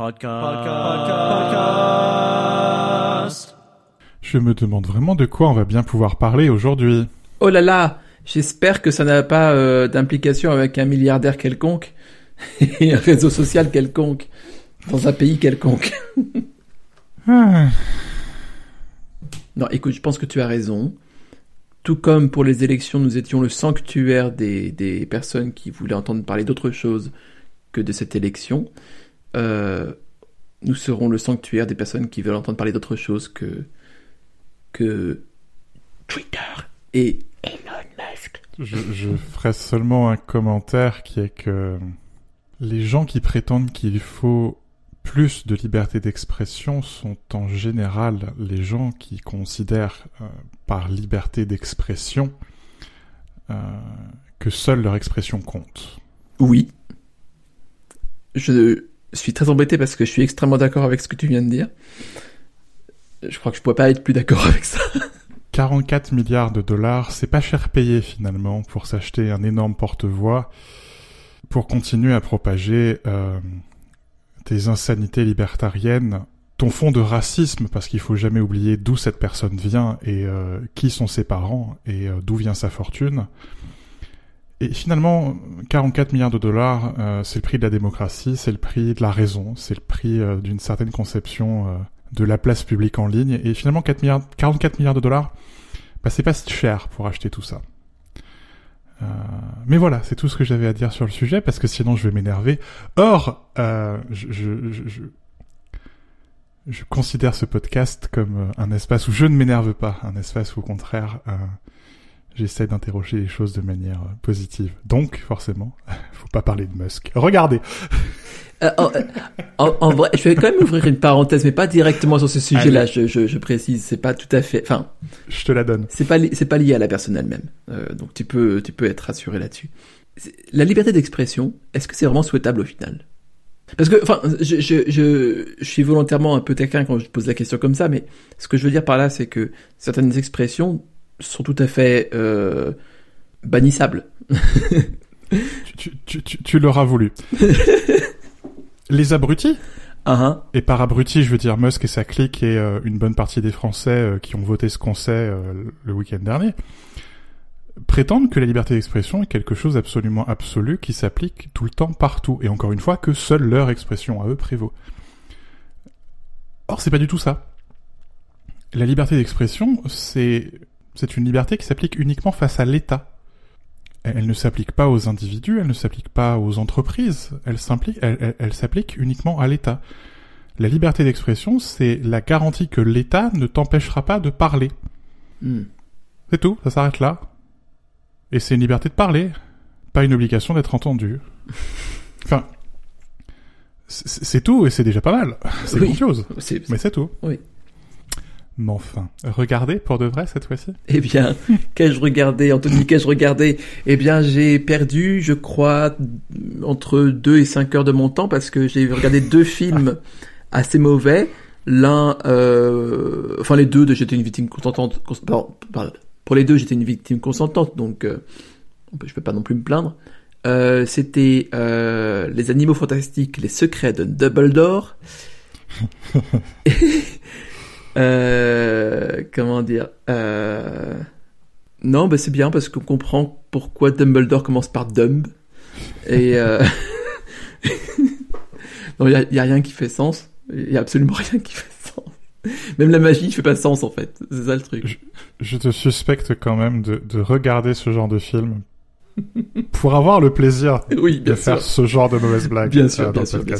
Podcast. Je me demande vraiment de quoi on va bien pouvoir parler aujourd'hui. Oh là là, j'espère que ça n'a pas euh, d'implication avec un milliardaire quelconque et un réseau social quelconque dans un pays quelconque. Ah, Non, écoute, je pense que tu as raison. Tout comme pour les élections, nous étions le sanctuaire des, des personnes qui voulaient entendre parler d'autre chose que de cette élection. Euh, nous serons le sanctuaire des personnes qui veulent entendre parler d'autre chose que que Twitter et Elon Musk. je, je ferai seulement un commentaire qui est que les gens qui prétendent qu'il faut plus de liberté d'expression sont en général les gens qui considèrent euh, par liberté d'expression euh, que seule leur expression compte. Oui. Je suis très embêté parce que je suis extrêmement d'accord avec ce que tu viens de dire. Je crois que je pourrais pas être plus d'accord avec ça. 44 milliards de dollars, c'est pas cher payé finalement pour s'acheter un énorme porte-voix pour continuer à propager euh, tes insanités libertariennes, ton fond de racisme, parce qu'il faut jamais oublier d'où cette personne vient et euh, qui sont ses parents et euh, d'où vient sa fortune. Et finalement, 44 milliards de dollars, euh, c'est le prix de la démocratie, c'est le prix de la raison, c'est le prix euh, d'une certaine conception euh, de la place publique en ligne. Et finalement, 4 milliards, 44 milliards de dollars, bah, c'est pas si cher pour acheter tout ça. Euh, mais voilà, c'est tout ce que j'avais à dire sur le sujet, parce que sinon je vais m'énerver. Or, euh, je, je, je, je, considère ce podcast comme un espace où je ne m'énerve pas, un espace où au contraire, j'essaie d'interroger les choses de manière euh, positive. Donc, forcément, faut pas parler de Musk. Regardez Euh, en, en- en vrai, je vais quand même ouvrir une parenthèse, mais pas directement sur ce sujet-là. Je, je, je précise, c'est pas tout à fait. Enfin, Je te la donne. c'est pas c'est pas lié à la personne elle-même. Euh, donc tu peux tu peux être rassuré là-dessus. La liberté d'expression, est-ce que c'est vraiment souhaitable au final? Parce que enfin, je, je je je suis volontairement un peu taquin quand je pose la question comme ça, mais ce que je veux dire par là, c'est que certaines expressions sont tout à fait euh, bannissables. Tu, tu, tu, tu l'auras voulu. les abrutis hein. Et par abruti, je veux dire Musk et sa clique et euh, une bonne partie des Français euh, qui ont voté ce qu'on sait euh, le week-end dernier, prétendent que la liberté d'expression est quelque chose d'absolument absolu qui s'applique tout le temps partout, et encore une fois que seule leur expression à eux prévaut. Or, c'est pas du tout ça. La liberté d'expression, c'est c'est une liberté qui s'applique uniquement face à l'État. Elle, ne s'applique pas aux individus, elle ne s'applique pas aux entreprises, elle s'implique, elle, elle- elle s'applique uniquement à l'État. La liberté d'expression, c'est la garantie que l'État ne t'empêchera pas de parler. Hmm. C'est tout, ça s'arrête là. Et c'est une liberté de parler, pas une obligation d'être entendu. Enfin, c'est tout et c'est déjà pas mal. C'est Oui. grandiose, mais c'est tout. Oui. Mais enfin, regardez pour de vrai cette fois-ci. Eh bien, qu'ai-je regardé, Anthony, qu'ai-je regardé? Eh bien, j'ai perdu, je crois, entre 2 et 5 heures de mon temps parce que j'ai regardé deux films assez mauvais. L'un, euh, enfin les deux, de j'étais une victime consentante. cons- pardon, pardon. pour les deux, j'étais une victime consentante, donc euh, je peux pas non plus me plaindre. Euh, C'était euh, Les Animaux Fantastiques, Les Secrets de Dumbledore. Euh, comment dire euh... Non, bah c'est bien parce qu'on comprend pourquoi Dumbledore commence par Dumb. Et euh... non, il y a, rien qui fait sens. Il y a absolument rien qui fait sens. Même la magie fait pas sens en fait. C'est ça le truc. Je te suspecte quand même de regarder ce genre de film pour avoir le plaisir Oui, de faire ce genre de mauvaise blague Bien euh, sûr, bien sûr, bien.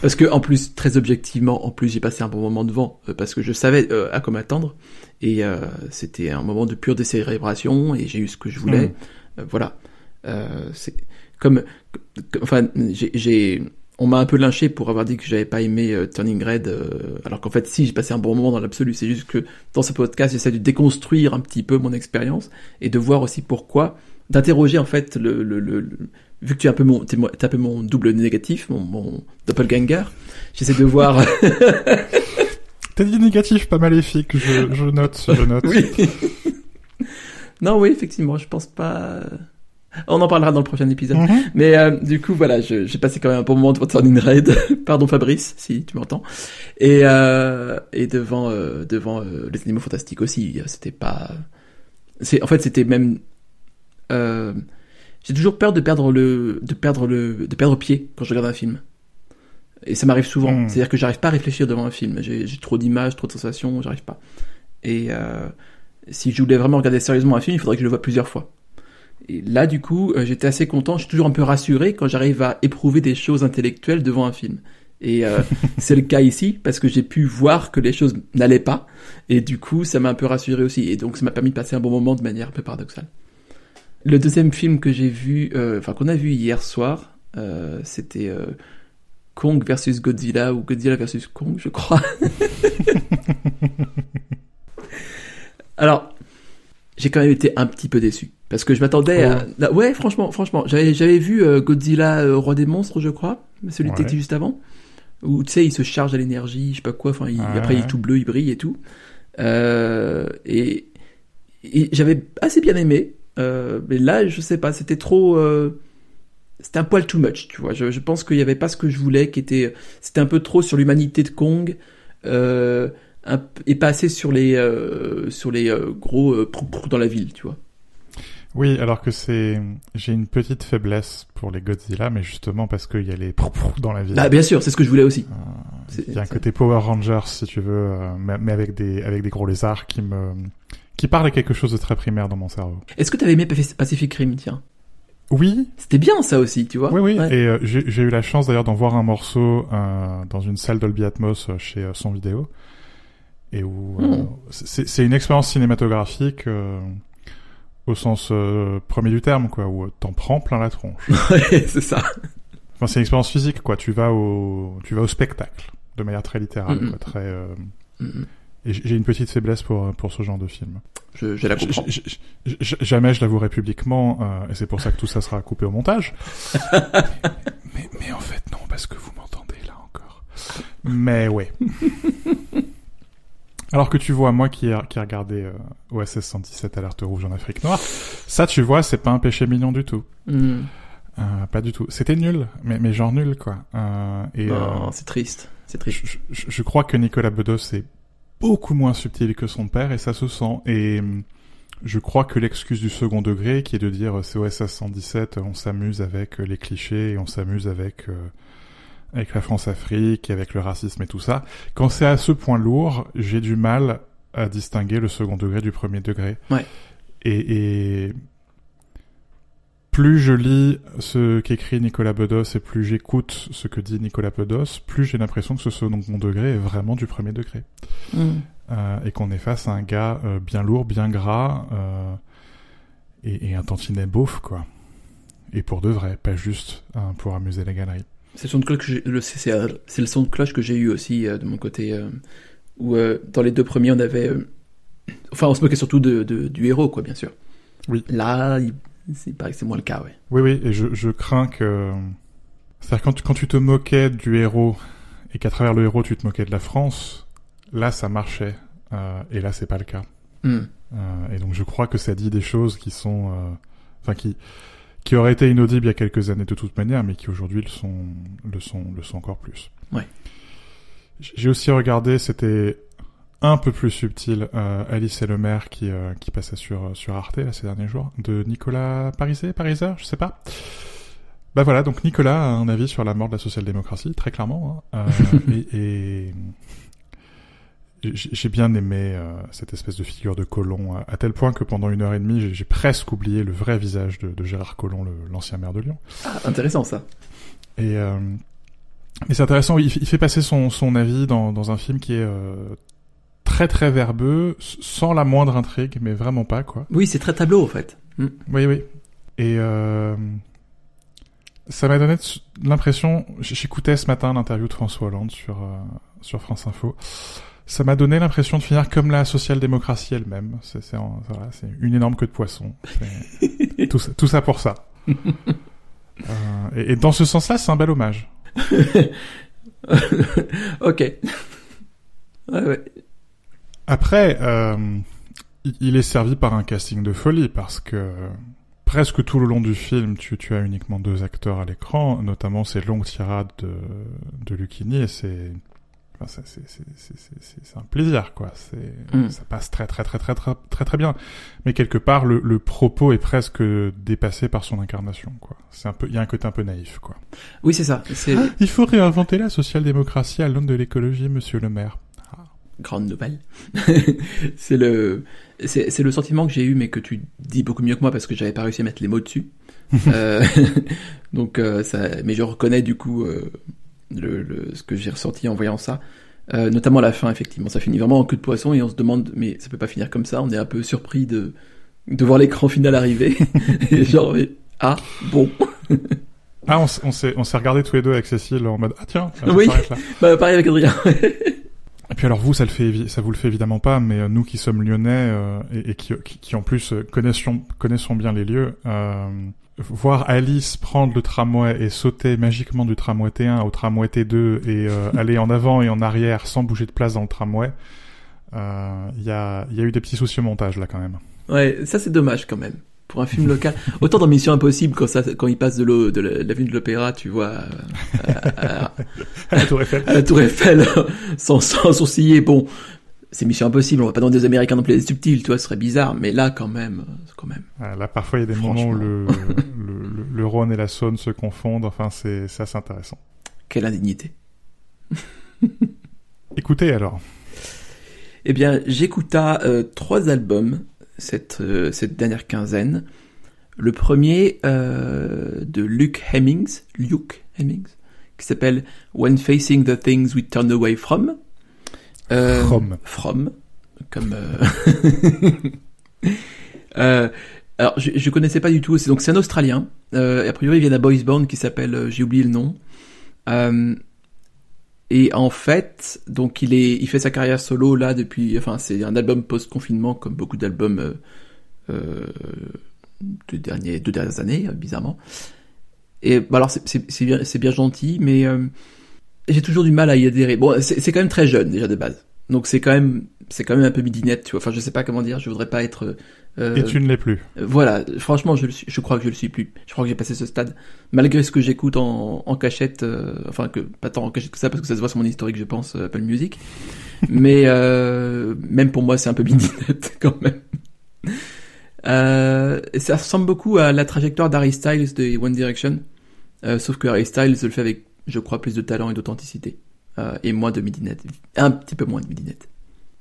Parce que en plus, très objectivement, en plus j'ai passé un bon moment devant euh, parce que je savais euh, à quoi m'attendre et euh, c'était un moment de pure décérébration et j'ai eu ce que je voulais. Mm. Voilà. C'est comme, comme- enfin, j'ai, j'ai- on m'a un peu lynché pour avoir dit que j'avais pas aimé euh, Turning Red, euh, alors qu'en fait, si j'ai passé un bon moment dans l'absolu. C'est juste que dans ce podcast, j'essaie de déconstruire un petit peu mon expérience et de voir aussi pourquoi, d'interroger en fait le, le, le, le- vu que tu es un peu mon, t'es un peu mon double négatif, mon, mon doppelganger, j'essaie de voir. T'as dit négatif, pas maléfique, je, je note, je note. oui. non, oui, effectivement, je pense pas. On en parlera dans le prochain épisode. Mhm. Mais euh, du coup, voilà, j'ai passé quand même un bon moment devant Turning Red. Pardon Fabrice, si tu m'entends. Et, euh, et devant, euh, devant les animaux fantastiques aussi. C'était pas... C'est, en fait, c'était même... Euh, j'ai toujours peur de perdre le, de perdre le, de perdre pied quand je regarde un film. Et ça m'arrive souvent. Mm. C'est-à-dire que j'arrive pas à réfléchir devant un film. J'ai, trop d'images, trop de sensations, j'arrive pas. Et euh, si je voulais vraiment regarder sérieusement un film, il faudrait que je le voie plusieurs fois. Et là, du coup, euh, j'étais assez content. Je suis toujours un peu rassuré quand j'arrive à éprouver des choses intellectuelles devant un film. Et euh, c'est le cas ici parce que j'ai pu voir que les choses n'allaient pas. Et du coup, ça m'a un peu rassuré aussi. Et donc, ça m'a permis de passer un bon moment de manière un peu paradoxale. Le deuxième film que j'ai vu, euh, enfin qu'on a vu hier soir, euh, c'était euh, Kong versus Godzilla ou Godzilla versus Kong, je crois. Alors, j'ai quand même été un petit peu déçu parce que je m'attendais à là, ouais franchement franchement j'avais j'avais vu Godzilla euh, roi des monstres je crois celui qui Ouais. était juste avant où tu sais il se charge à l'énergie je sais pas quoi enfin il- après il est tout bleu il brille et tout euh, et, et j'avais assez bien aimé euh, mais là je sais pas c'était trop euh, c'était un poil too much tu vois je, je pense qu'il y avait pas ce que je voulais qui était c'était un peu trop sur l'humanité de Kong euh, un et pas assez sur les sur les gros prou- prou dans la ville tu vois Oui, alors que c'est, j'ai une petite faiblesse pour les Godzilla, mais justement parce qu'il y a les prou prou dans la ville. Ah, bien sûr, c'est ce que je voulais aussi. Il y a un côté Power Rangers, si tu veux, mais, mais avec des avec des gros lézards qui me qui parlent à quelque chose de très primaire dans mon cerveau. Est-ce que t'avais aimé Paci- Pacific Rim, tiens? Oui, C'était bien ça aussi, tu vois oui, oui. Ouais. Et euh, j'ai eu la chance d'ailleurs d'en voir un morceau euh, dans une salle Dolby Atmos euh, chez euh, Son Vidéo, et où Hmm. c'est une expérience cinématographique au sens premier du terme, quoi, où t'en prends plein la tronche. Ouais, c'est ça. Enfin, c'est une expérience physique, quoi. Tu vas au, tu vas au spectacle, de manière très littérale, Mhm. quoi, très. Et j'ai une petite faiblesse pour pour ce genre de film. Je, je la comprends. J- j- j- j- Jamais je l'avouerai publiquement, euh, et c'est pour ça que tout ça sera coupé au montage. mais, mais en fait non, parce que vous m'entendez là encore. Mais ouais. Alors que tu vois, moi qui ai, qui ai regardé euh, OSS 117 Alerte Rouge en Afrique Noire, ça tu vois, c'est pas un péché mignon du tout. Mhm. Euh, pas du tout. C'était nul, mais, mais genre nul quoi. Euh, et euh, c'est triste. C'est triste. je, je- je crois que Nicolas Bedos est beaucoup moins subtil que son père et ça se sent. Et hum, je crois que l'excuse du second degré, qui est de dire euh, c'est OSS 117, on s'amuse avec euh, les clichés et on s'amuse avec euh, avec la France-Afrique, et avec le racisme et tout ça. Quand c'est à ce point lourd, j'ai du mal à distinguer le second degré du premier degré. Ouais. Et, et plus je lis ce qu'écrit Nicolas Bedos et plus j'écoute ce que dit Nicolas Bedos, plus j'ai l'impression que ce second degré est vraiment du premier degré. Mhm. Euh, et qu'on est face à un gars euh, bien lourd, bien gras, euh, et, et un tantinet beauf, quoi. Et pour de vrai, pas juste hein, pour amuser la galerie. C'est le son de cloche que j'ai, le, c'est, c'est, c'est le son de cloche que j'ai eu aussi euh, de mon côté, euh, où euh, dans les deux premiers on avait, euh, enfin on se moquait surtout de, de- du héros quoi bien sûr. Oui. Là, il, c'est pareil, c'est moins le cas ouais. Oui, oui, et je, je crains que... C'est-à-dire quand tu, quand tu te moquais du héros, et qu'à travers le héros tu te moquais de la France, là ça marchait. Euh, et là c'est pas le cas. Mhm. Euh, et donc je crois que ça dit des choses qui sont, euh, enfin qui, qui auraient été inaudibles il y a quelques années de toute manière, mais qui aujourd'hui le sont, le sont, le sont encore plus. Ouais. J'ai aussi regardé, c'était un peu plus subtil, euh, Alice et le maire qui, euh, qui passait sur sur Arte là ces derniers jours, de Nicolas Pariset, Pariser, je sais pas. Bah voilà, donc Nicolas a un avis sur la mort de la social-démocratie, très clairement. hein. Euh, et, et j'ai bien aimé euh, cette espèce de figure de Colomb, à, à tel point que pendant une heure et demie, j'ai- presque oublié le vrai visage de, de Gérard Collomb, l'ancien maire de Lyon. Ah, intéressant ça. Et, euh, et c'est intéressant, il fait passer son, son avis dans, dans un film qui est euh, très très verbeux, sans la moindre intrigue, mais vraiment pas, quoi. Oui, c'est très tableau en fait. Mhm. Oui, oui. Et euh, ça m'a donné l'impression, j'écoutais ce matin l'interview de François Hollande sur, euh, sur France Info, ça m'a donné l'impression de finir comme la social-démocratie elle-même. C'est voilà, une énorme queue de poisson. C'est- tout, ça, tout ça pour ça. Euh, et, et dans ce sens-là, c'est un bel hommage. ok. Ouais, ouais. Après, euh, il- est servi par un casting de folie parce que presque tout le long du film, tu, tu as uniquement deux acteurs à l'écran, notamment ces longues tirades de, de Lucchini, et c'est Enfin, c'est un plaisir, quoi. C'est, Mm. ça passe très, très, très, très, très, très, très bien. Mais quelque part, le, le propos est presque dépassé par son incarnation, quoi. C'est un peu, il y a un côté un peu naïf, quoi. Oui, c'est ça. C'est Il faut réinventer la social-démocratie à l'aune de l'écologie, monsieur le maire. Grande nouvelle. c'est le, c'est, c'est le sentiment que j'ai eu, mais que tu dis beaucoup mieux que moi parce que j'avais pas réussi à mettre les mots dessus. Euh, donc, euh, ça, mais je reconnais du coup euh, le, le, ce que j'ai ressenti en voyant ça. Notamment la fin, effectivement, ça finit vraiment en queue de poisson et on se demande, mais ça peut pas finir comme ça. On est un peu surpris de de voir l'écran final arriver. et genre, mais, ah bon, Ah, on, s'est, on s'est regardé tous les deux avec Cécile en mode, ah tiens, ça Oui. là. bah pareil avec Adrien. Et puis alors vous, ça le fait, ça vous le fait évidemment pas, mais euh, nous qui sommes lyonnais euh, et, et qui, qui, qui en plus euh, connaissons, connaissons bien les lieux, euh, voir Alice prendre le tramway et sauter magiquement du tramway T1 au tramway T2 et euh, aller en avant et en arrière sans bouger de place dans le tramway, euh, il y, a, y a eu des petits soucis au montage là quand même. Ouais, ça c'est dommage quand même. Pour un film local. Autant dans Mission Impossible, quand, ça, quand il passe de, l'eau- de la- de l'avenue de l'Opéra, tu vois, euh, à, à- À la Tour Eiffel. à la Tour Eiffel, sans, sans sourciller. Bon, c'est Mission Impossible, on va pas demander aux Américains non plus d'être subtils, tu vois, ce serait bizarre. Mais là, quand même, quand même. Ah, Là, parfois, il y a des moments où le, le, le Rhône et la Saône se confondent. Enfin, c'est c'est assez intéressant. Quelle indignité. Écoutez alors. Eh bien, j'écouta euh, trois albums cette, euh, cette dernière quinzaine. Le premier euh, de Luke Hemmings, Luke Hemmings, qui s'appelle When Facing the Things We Turn Away From. Euh, From. From, comme. euh, alors, je, je connaissais pas du tout. C'est donc c'est un Australien. Euh, a priori, il vient d'un boys band qui s'appelle, j'ai oublié le nom. Et en fait, donc il est, il fait sa carrière solo là depuis, enfin c'est un album post-confinement comme beaucoup d'albums euh, euh, de derniers, deux dernières années, euh, bizarrement. Et bah alors c'est- bien, bien gentil, mais euh, j'ai toujours du mal à y adhérer. Bon, c'est quand même très jeune déjà de base, donc c'est quand même, c'est quand même un peu midinette, tu vois. Enfin, je sais pas comment dire, je voudrais pas être. Euh, Et tu ne l'es plus. euh, Voilà, franchement, je, le suis, je crois que je le suis plus. Je crois que j'ai passé ce stade. Malgré ce que j'écoute en, en cachette, euh, enfin, que pas tant en cachette que ça, parce que ça se voit sur mon historique, je pense, Apple Music. Mais même pour moi, c'est un peu midinette quand même. Euh, ça ressemble beaucoup à la trajectoire d'Harry Styles de One Direction. Euh, sauf que Harry Styles le fait avec, je crois, plus de talent et d'authenticité. Euh, et moins de midinette. Un petit peu moins de midinette.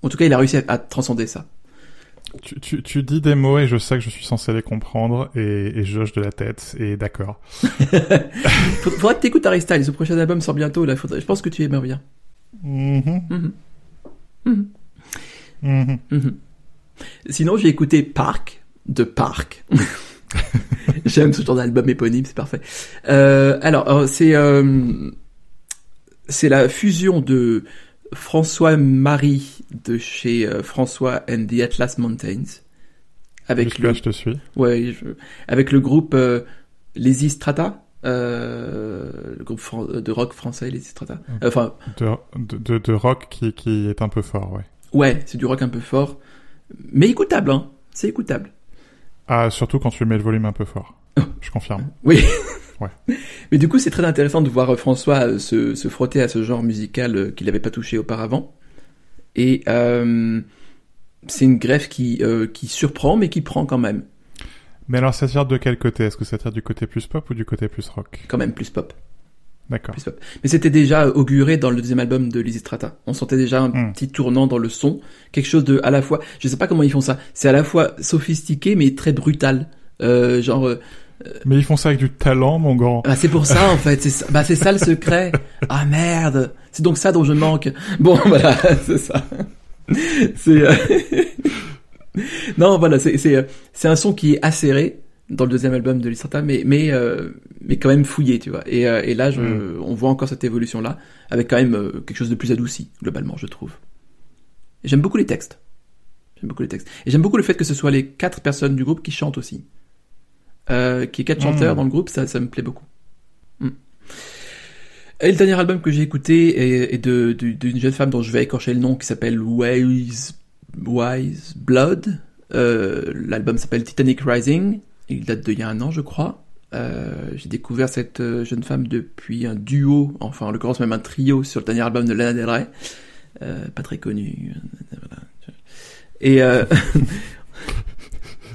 En tout cas, il a réussi à, à transcender ça. Tu, tu, tu dis des mots et je sais que je suis censé les comprendre et, et je hoche de la tête et d'accord. Faudrait faudrait que t'écoutes Harry Styles. Ce prochain album sort bientôt. Là, faudrait, je pense que tu aimerais bien. Mhm. Mhm. mhm. Mhm. Sinon, j'ai écouté Park de Park. J'aime ce genre d'album éponyme, c'est parfait. Euh, alors, euh, c'est euh, c'est la fusion de François Marie de chez euh, François and the Atlas Mountains avec Jusque-là, le je te suis. ouais je- avec le groupe euh, Les Istrata. Euh, le groupe fran- de rock français, les Istrata. Enfin, De, de, de, de rock qui, qui est un peu fort, ouais. ouais, c'est du rock un peu fort, mais écoutable, hein. C'est écoutable. Ah, surtout quand tu mets le volume un peu fort. Je confirme. Oui. Ouais. Mais du coup, c'est très intéressant de voir euh, François euh, se, se frotter à ce genre musical euh, qu'il n'avait pas touché auparavant. Et euh, c'est une greffe qui, euh, qui surprend, mais qui prend quand même. Mais alors, ça tire de quel côté? Est-ce que ça tire du côté plus pop ou du côté plus rock? Quand même plus pop. D'accord. Mais c'était déjà auguré dans le deuxième album de Lysistrata. On sentait déjà un Hmm. petit tournant dans le son. Quelque chose de, à la fois, je sais pas comment ils font ça. C'est à la fois sophistiqué, mais très brutal. Euh, genre, Mais ils font ça avec du talent, mon grand. Bah, c'est pour ça en fait, c'est ça, bah, ça le secret. Ah merde, c'est donc ça dont je manque. Bon voilà, c'est ça. C'est euh, non voilà, c'est euh, c'est un son qui est acéré dans le deuxième album de Lystrata, mais mais euh, mais quand même fouillé, tu vois. Et euh, et là, je, Mm. on voit encore cette évolution là, avec quand même quelque chose de plus adouci globalement, je trouve. J'aime beaucoup les textes. J'aime beaucoup les textes. Et j'aime beaucoup le fait que ce soit les quatre personnes du groupe qui chantent aussi. Euh, qui est quatre chanteurs dans le groupe, ça, ça me plaît beaucoup. Mm. Et le dernier album que j'ai écouté est, est de, de- d'une jeune femme dont je vais écorcher le nom qui s'appelle Wise, Wise Blood. Euh, l'album s'appelle Titanic Rising. Il date d'il y a un an, je crois. Euh, j'ai découvert cette jeune femme depuis un duo, enfin en l'occurrence même un trio sur le dernier album de Lana Del Rey, euh, pas très connu. Et euh...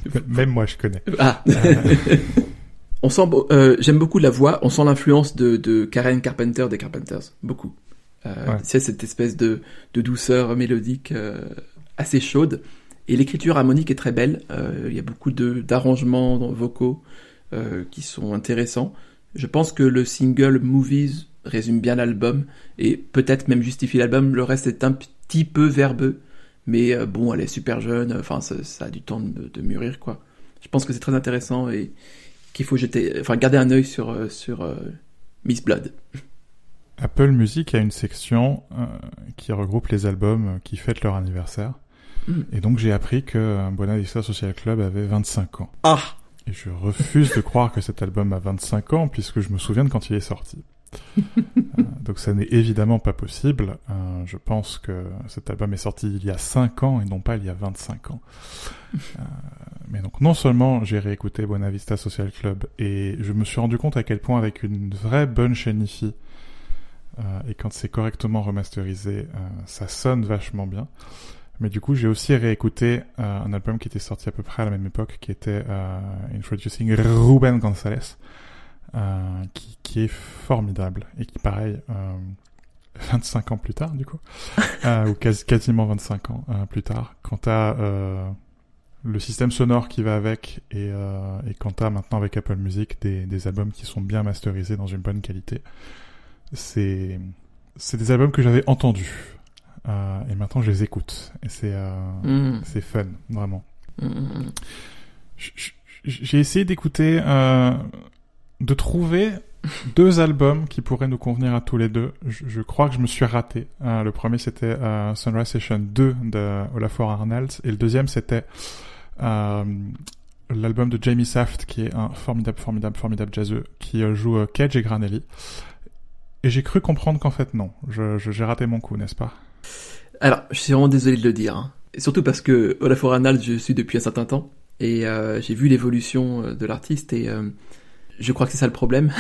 même moi je connais. Ah. on sent, euh, j'aime beaucoup la voix. On sent l'influence de, de Karen Carpenter des Carpenters, beaucoup. Euh, ouais. C'est cette espèce de, de douceur mélodique assez chaude. Et l'écriture harmonique est très belle. Il y a beaucoup de d'arrangements vocaux. Euh, qui sont intéressants. Je pense que le single Movies résume bien l'album et peut-être même justifie l'album. Le reste est un petit peu verbeux, mais euh, bon, elle est super jeune. Enfin, ça, ça a du temps de, de, mûrir, quoi. Je pense que c'est très intéressant et qu'il faut jeter, enfin, garder un œil sur euh, sur Miss Blood. Apple Music a une section qui regroupe les albums qui fêtent leur anniversaire. Mm. Et donc j'ai appris que Buena Vista Social Club avait 25 ans. Ah et je refuse de croire que cet album a 25 ans, puisque je me souviens de quand il est sorti. euh, donc ça n'est évidemment pas possible. Euh, je pense que cet album est sorti il y a 5 ans et non pas il y a 25 ans. Euh, mais donc non seulement j'ai réécouté Buena Vista Social Club et je me suis rendu compte à quel point avec une vraie bonne chaîne IFI, et quand c'est correctement remasterisé, ça sonne vachement bien. Mais du coup, j'ai aussi réécouté euh, un album qui était sorti à peu près à la même époque, qui était euh, Introducing Ruben Gonzalez, euh, qui, qui, est formidable et qui, pareil, 25 ans plus tard, du coup, ou quasi, quasiment 25 ans plus tard, quant à le système sonore qui va avec et, et quant à maintenant avec Apple Music des, des albums qui sont bien masterisés dans une bonne qualité, c'est c'est des albums que j'avais entendus euh, et maintenant, je les écoute. Et c'est euh, mm. c'est fun, vraiment. Mm. J'ai essayé d'écouter, euh, de trouver deux albums qui pourraient nous convenir à tous les deux. Je, crois que je me suis raté. Euh, le premier, c'était euh, Sunrise Session 2 de Olafur Arnalds. Et le deuxième, c'était euh, l'album de Jamie Saft, qui est un formidable, formidable, formidable jazzeux, qui joue Cage et Granelli. Et j'ai cru comprendre qu'en fait, non. J'ai je, raté mon coup, n'est-ce pas? Alors, je suis vraiment désolé de le dire. Hein. surtout parce que Olafur Arnalds, je suis depuis un certain temps. Et j'ai vu l'évolution de l'artiste et je crois que c'est ça le problème.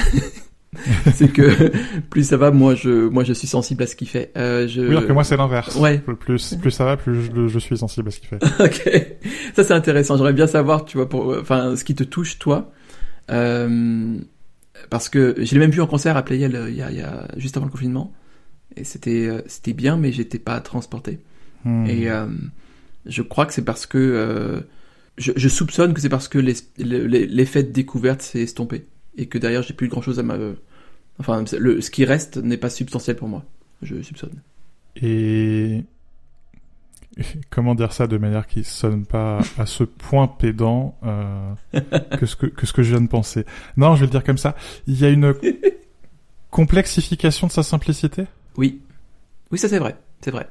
c'est que plus ça va, moi je, moi je suis sensible à ce qu'il fait. Euh, je... Oui, alors que moi c'est l'inverse. Ouais. Plus, plus ça va, plus je, je suis sensible à ce qu'il fait. ok, ça c'est intéressant. J'aimerais bien savoir, tu vois, pour, enfin, ce qui te touche toi, euh, parce que je l'ai même vu en concert à Playel il y a, il y a juste avant le confinement et c'était euh, c'était bien mais j'étais pas transporté hmm. et euh, je crois que c'est parce que euh, je, je, soupçonne que c'est parce que l'effet de découverte s'est estompé et que derrière j'ai plus grand chose à ma enfin le, ce qui reste n'est pas substantiel pour moi je soupçonne et comment dire ça de manière qui sonne pas à ce point pédant euh, que ce que, que ce que je viens de penser? Non je vais le dire comme ça il y a une complexification de sa simplicité? Oui. Oui, ça c'est vrai. C'est vrai.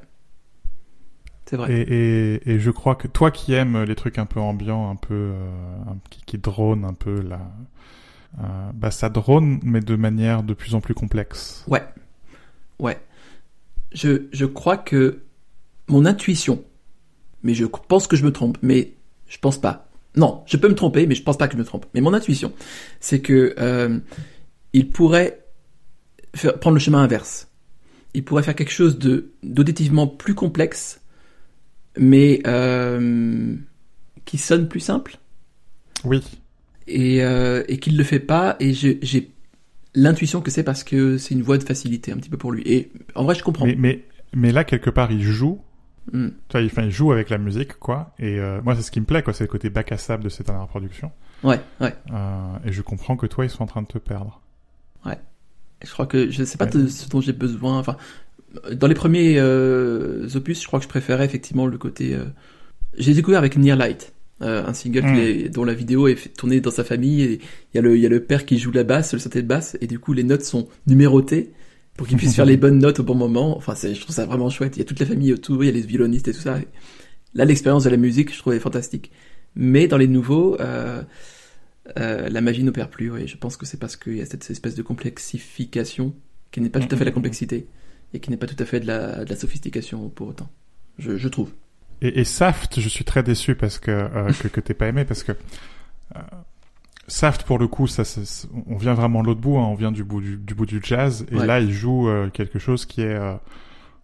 C'est vrai. Et, et, et, je crois que toi qui aimes les trucs un peu ambiants, un peu euh, qui, qui drone un peu euh, bah ça drone mais de manière de plus en plus complexe. Ouais, ouais. Je je crois que mon intuition, mais je pense que je me trompe, mais je pense pas. Non, je peux me tromper, mais je pense pas que je me trompe. Mais mon intuition, c'est que euh, il pourrait faire, prendre le chemin inverse il pourrait faire quelque chose de d'auditivement plus complexe, mais euh, qui sonne plus simple. Oui. Et, euh, et qu'il le fait pas, et j'ai l'intuition que c'est parce que c'est une voie de facilité un petit peu pour lui. Et en vrai, je comprends. Mais, mais, mais là, quelque part, il joue. Mm. Tu vois, il, joue avec la musique, quoi. Et euh, moi, c'est ce qui me plaît, quoi. C'est le côté bac à sable de cette dernière production. Ouais, ouais. Euh, et je comprends que toi, ils sont en train de te perdre. Ouais. Je crois que je sais pas de ce dont j'ai besoin. Enfin, dans les premiers euh, opus, je crois que je préférais effectivement le côté. Euh... J'ai découvert avec Near Light, euh, un single mm. dont la vidéo est tournée dans sa famille et il y a le il y a le père qui joue la basse, le synthé de basse et du coup les notes sont numérotées pour qu'il puisse faire les bonnes notes au bon moment. Enfin, je trouve ça vraiment chouette. Il y a toute la famille autour, il y a les violonistes et tout ça. Là, l'expérience de la musique, je trouvais fantastique. Mais dans les nouveaux, euh, euh, la magie n'opère plus. Oui. Je pense que c'est parce qu'il y a cette espèce de complexification qui n'est pas tout à fait la complexité et qui n'est pas tout à fait de la, de la sophistication pour autant. Je, je trouve. Et, et, Saft, je suis très déçu parce que euh, que, que t'es pas aimé parce que euh, Saft pour le coup, ça, on vient vraiment de l'autre bout, hein, on vient du bout du, bout du jazz, et là il joue quelque chose qui est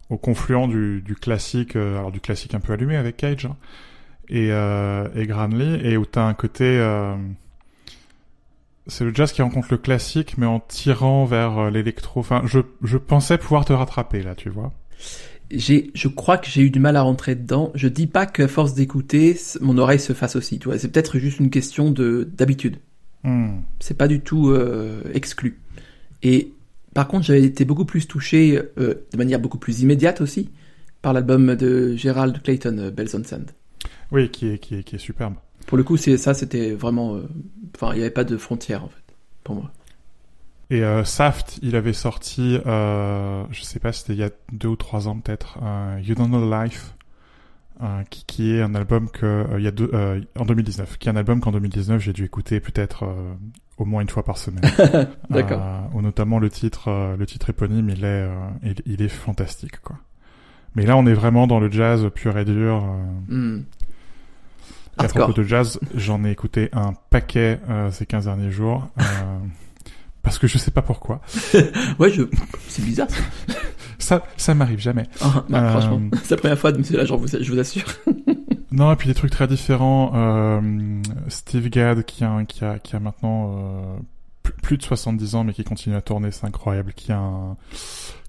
au confluent du, du classique, alors du classique un peu allumé avec Cage hein, et, et Granley, et où t'as un côté c'est le jazz qui rencontre le classique, mais en tirant vers euh, l'électro. Enfin, je, je pensais pouvoir te rattraper là, tu vois. J'ai, je crois que j'ai eu du mal à rentrer dedans. Je dis pas que force d'écouter, mon oreille se fasse aussi. Tu vois, c'est peut-être juste une question de d'habitude. Hmm. C'est pas du tout euh, exclu. Et par contre, j'avais été beaucoup plus touché euh, de manière beaucoup plus immédiate aussi par l'album de Gerald Clayton, Bells on Sand. Oui, qui est, qui est, qui est superbe. Pour le coup, c'est ça, c'était vraiment. Euh, enfin, il n'y avait pas de frontière, en fait, pour moi. Et euh, Saft, il avait sorti, euh, je sais pas, c'était il y a deux ou trois ans peut-être, euh, You Don't Know Life, euh, qui, qui, est un album que il y a deux, en 2019, qui est un album qu'en 2019 j'ai dû écouter peut-être au moins une fois par semaine. D'accord. ou notamment le titre, le titre éponyme, il est, il, il, est fantastique quoi. Mais là, on est vraiment dans le jazz pur et dur. Mm à propos de jazz, j'en ai écouté un paquet euh, ces 15 derniers jours. Euh, parce que je sais pas pourquoi. ouais, je... c'est bizarre ça. ça, m'arrive jamais. Ah, bah, franchement, euh, c'est la première fois, monsieur là, je vous assure. non, et puis des trucs très différents. Steve Gadd, qui a, qui a, qui a maintenant plus de 70 ans, mais qui continue à tourner, c'est incroyable. Qui a,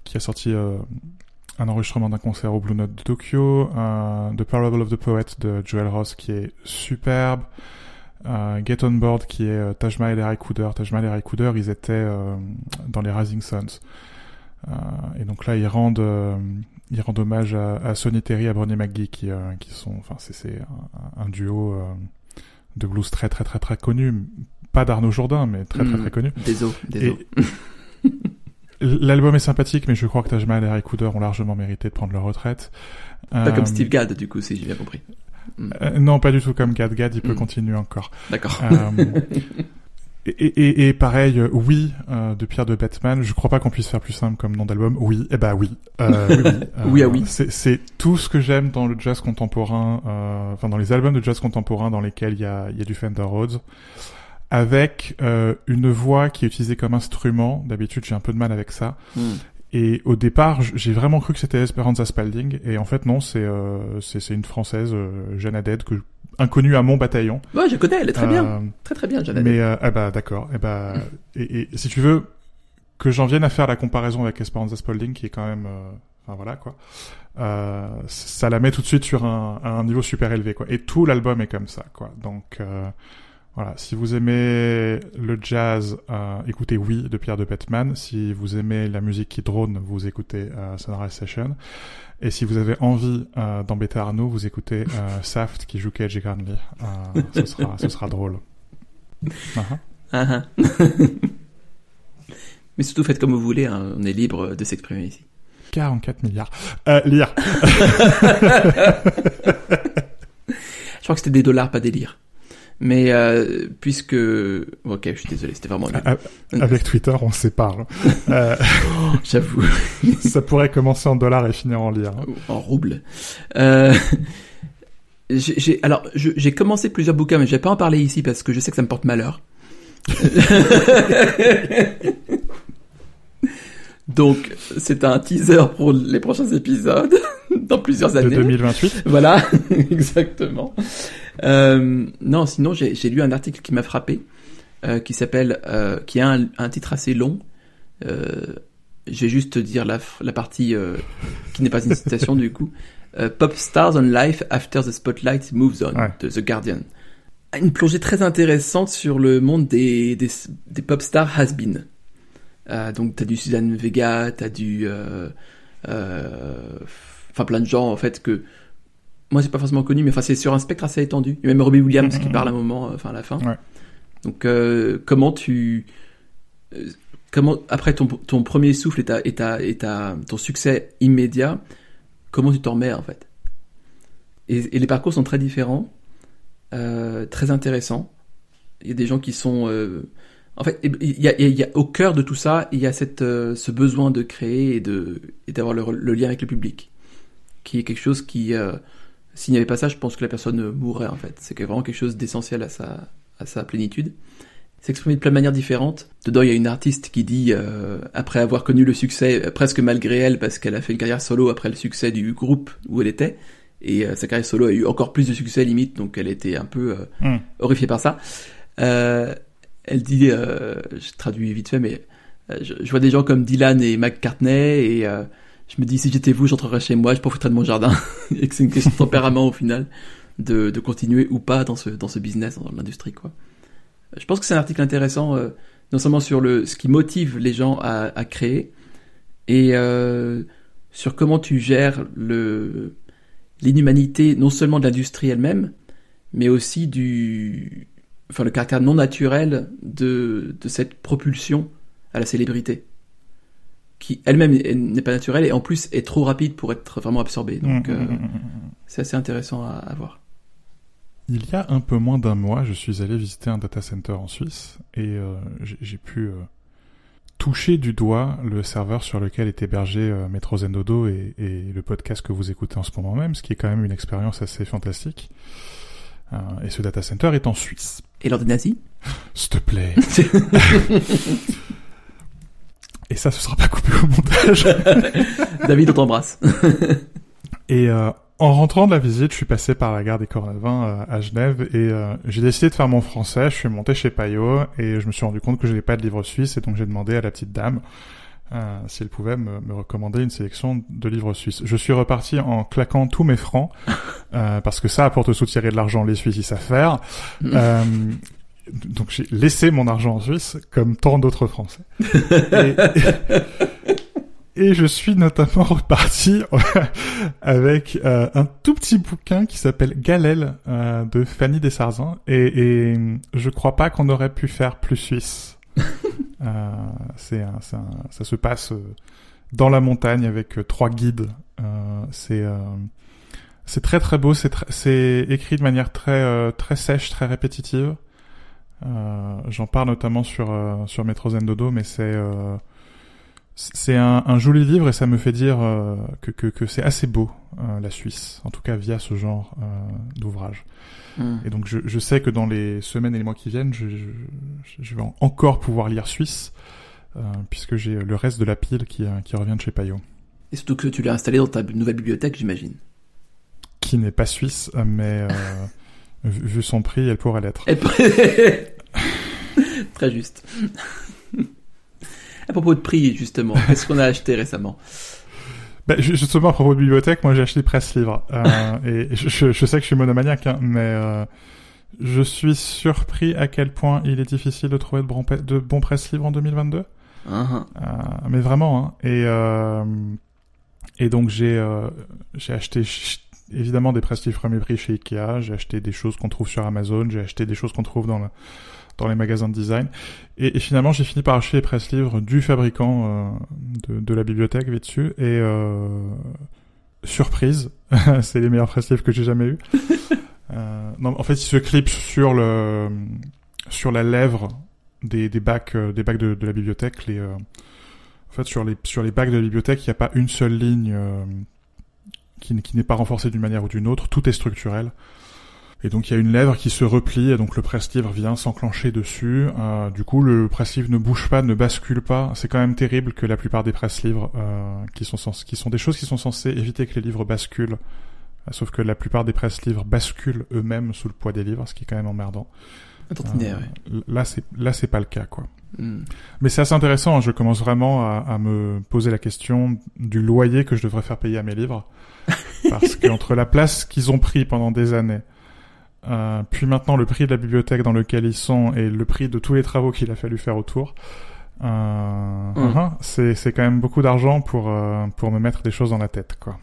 qui a sorti un enregistrement d'un concert au Blue Note de Tokyo, euh, The Parable of the Poet de Joel Ross qui est superbe, euh, Get On Board qui est euh, Taj Mahal et Ray Cooder. Taj Mahal et Ray Cooder, ils étaient euh, dans les Rising Suns. Euh, et donc là, ils rendent, euh, ils rendent hommage à, à Sonny Terry, à Bernie McGee qui, qui sont, enfin, c'est un, un, duo de blues très très très très connu. Pas d'Arnaud Jourdain, mais très très hmm. très connu. Désolé, désolé. L'album est sympathique, mais je crois que Taj Mahal et Ray Cooder ont largement mérité de prendre leur retraite. Pas comme euh, Steve Gadd, du coup, si j'ai bien compris. Euh, non, pas du tout comme. Gadd, il peut mm. continuer encore. D'accord. Euh, et, et, et, pareil, oui, de Pierre de Batman. Je crois pas qu'on puisse faire plus simple comme nom d'album. Oui, eh ben oui. oui, oui. oui, ah oui. C'est tout ce que j'aime dans le jazz contemporain, enfin dans les albums de jazz contemporain dans lesquels il y a, y a du Fender Rhodes avec euh, une voix qui est utilisée comme instrument. D'habitude, j'ai un peu de mal avec ça. Hmm. Et au départ, j'ai vraiment cru que c'était Esperanza Spalding, et en fait non, c'est euh, c'est une française, euh, Jeanne Haddad, que inconnue à mon bataillon. Ouais, je connais, elle est très bien, euh, très très bien, Jeanne. Mais ah bah d'accord, et bah et, et, si tu veux que j'en vienne à faire la comparaison avec Esperanza Spalding, qui est quand même, enfin voilà quoi, ça la met tout de suite sur un, un niveau super élevé quoi. Et tout l'album est comme ça quoi. Donc voilà, si vous aimez le jazz, euh, écoutez Oui de Pierre de Bettman. Si vous aimez la musique qui drone, vous écoutez euh, Sunrise Session. Et si vous avez envie euh, d'embêter Arnaud, vous écoutez euh, Saft qui joue Cage et Granley. Ce, sera, ce sera drôle. Uh-huh. Uh-huh. Mais surtout faites comme vous voulez, hein, on est libre de s'exprimer ici. 44 milliards. Euh, lire. Je crois que c'était des dollars, pas des lires. Mais euh, puisque... Ok, je suis désolé, c'était vraiment... Avec Twitter, on sépare. euh... Oh, j'avoue. ça pourrait commencer en dollars et finir en lire. En roubles. Euh... J'ai, alors, j'ai commencé plusieurs bouquins, mais je vais pas en parler ici parce que je sais que ça me porte malheur. Donc, c'est un teaser pour les prochains épisodes dans plusieurs années. De 2028. Voilà, exactement. Euh, non, sinon j'ai lu un article qui m'a frappé, euh, qui s'appelle, euh, qui a un, titre assez long. Euh, je vais juste dire la, la partie euh, qui n'est pas une citation du coup. Euh, Pop Stars on Life After the Spotlight Moves On de The Guardian. Une plongée très intéressante sur le monde des, des, des pop stars has-been. Donc t'as du Suzanne Vega, t'as du, enfin plein de gens en fait que moi, c'est pas forcément connu, mais enfin, c'est sur un spectre assez étendu. Il y a même Robbie Williams qui parle à un moment, euh, enfin, à la fin. Ouais. Donc, euh, comment tu, euh, comment après ton, ton premier souffle et, ta, et, ta, et ta, ton succès immédiat, comment tu t'en remets en fait? Et, et, les parcours sont très différents, euh, très intéressants. Il y a des gens qui sont, euh, en fait, il y a, il y a, au cœur de tout ça, il y a cette, ce besoin de créer et de et d'avoir le, le, lien avec le public, qui est quelque chose qui s'il n'y avait pas ça, je pense que la personne mourrait en fait. C'est vraiment quelque chose d'essentiel à sa, à sa plénitude. s'exprimer de plein de manières différentes. Dedans, il y a une artiste qui dit, euh, après avoir connu le succès, euh, presque malgré elle, parce qu'elle a fait une carrière solo après le succès du groupe où elle était, et euh, sa carrière solo a eu encore plus de succès limite, donc elle était un peu Hmm. horrifiée par ça. Euh, elle dit, euh, je traduis vite fait, mais euh, je, je vois des gens comme Dylan et McCartney, et euh, je me dis, si j'étais vous, j'entrerais chez moi, je profiterais de mon jardin, et que c'est une question de tempérament au final, de, de continuer ou pas dans ce, dans ce business, dans l'industrie, quoi. Je pense que c'est un article intéressant, euh, non seulement sur le, ce qui motive les gens à, à créer, et euh, sur comment tu gères le l'inhumanité non seulement de l'industrie elle-même, mais aussi du, enfin le caractère non naturel de, de cette propulsion à la célébrité, qui elle-même est- n'est pas naturelle et en plus est trop rapide pour être vraiment absorbée. Donc Mm, euh, mm, mm, mm. c'est assez intéressant à, à voir. Il y a un peu moins d'un mois, je suis allé visiter un data center en Suisse et euh, j'ai j'ai pu euh, toucher du doigt le serveur sur lequel est hébergé euh, Metro Zendodo et, et le podcast que vous écoutez en ce moment même, ce qui est quand même une expérience assez fantastique. Euh, et ce data center est en Suisse. Et lors des nazis S'il te plaît. Et ça, ce sera pas coupé au montage. David, on t'embrasse. Et euh, en rentrant de la visite, je suis passé par la gare des Cornavins euh, à Genève et euh, j'ai décidé de faire mon français. Je suis monté chez Payot et je me suis rendu compte que je n'avais pas de livre suisse et donc j'ai demandé à la petite dame euh, si elle pouvait me, me recommander une sélection de livres suisses. Je suis reparti en claquant tous mes francs euh, parce que ça, pour te soutirer de l'argent, les Suisses ils savent faire. Euh, donc j'ai laissé mon argent en Suisse comme tant d'autres Français. Et, et je suis notamment reparti avec euh, un tout petit bouquin qui s'appelle Galel euh, de Fanny Dessarzins et, et je crois pas qu'on aurait pu faire plus suisse. Euh, c'est ça se passe euh, dans la montagne avec euh, trois guides. C'est c'est très très beau. C'est c'est écrit de manière très très sèche, très répétitive. J'en parle notamment sur sur Metro Zen Dodo, mais c'est c'est un, un joli livre et ça me fait dire euh, que, que, que c'est assez beau euh, la Suisse, en tout cas via ce genre euh, d'ouvrage. Hmm. Et donc je, je sais que dans les semaines et les mois qui viennent, je, je, je vais encore pouvoir lire Suisse, puisque j'ai le reste de la pile qui, qui revient de chez Payot, Et surtout que tu l'as installé dans ta nouvelle bibliothèque, j'imagine. qui n'est pas suisse, mais vu vu son prix, elle pourrait l'être. Très juste. À propos de prix, justement, qu'est-ce qu'on a acheté récemment? Ju- justement, à propos de bibliothèque, moi j'ai acheté Presse Livre. Euh, et je, sais que je suis monomaniaque, hein, mais euh, je suis surpris à quel point il est difficile de trouver de bons, de bons Presse Livre en 2022. Hein, Euh, mais vraiment, hein. Et, euh, et donc j'ai euh, j'ai acheté ch- évidemment des presse livres premier prix chez Ikea, j'ai acheté des choses qu'on trouve sur Amazon, j'ai acheté des choses qu'on trouve dans, le, dans les magasins de design. Et, et finalement, j'ai fini par acheter les presse livres du fabricant euh, de, de la bibliothèque vite dessus. Et euh, surprise, c'est les meilleurs presse livres que j'ai jamais eu. euh, non, en fait, ils se clipsent sur le sur la lèvre des, des bacs euh, des bacs de, de la bibliothèque les en fait sur les sur les bacs de la bibliothèque il n'y a pas une seule ligne qui, qui n'est pas renforcée d'une manière ou d'une autre tout est structurel et donc il y a une lèvre qui se replie et donc le presse-livre vient s'enclencher dessus euh, du coup le presse-livre ne bouge pas ne bascule pas c'est quand même terrible que la plupart des presse-livres euh, qui sont sens- qui sont des choses qui sont censées éviter que les livres basculent euh, sauf que la plupart des presse-livres basculent eux-mêmes sous le poids des livres ce qui est quand même emmerdant euh. Là, c'est là, c'est pas le cas, quoi. Hmm. Mais c'est assez intéressant. hein, Je commence vraiment à, à me poser la question du loyer que je devrais faire payer à mes livres, parce qu'entre la place qu'ils ont pris pendant des années, euh, puis maintenant le prix de la bibliothèque dans lequel ils sont et le prix de tous les travaux qu'il a fallu faire autour, euh, Mm. uh-huh, c'est c'est quand même beaucoup d'argent pour euh, pour me mettre des choses dans la tête, quoi.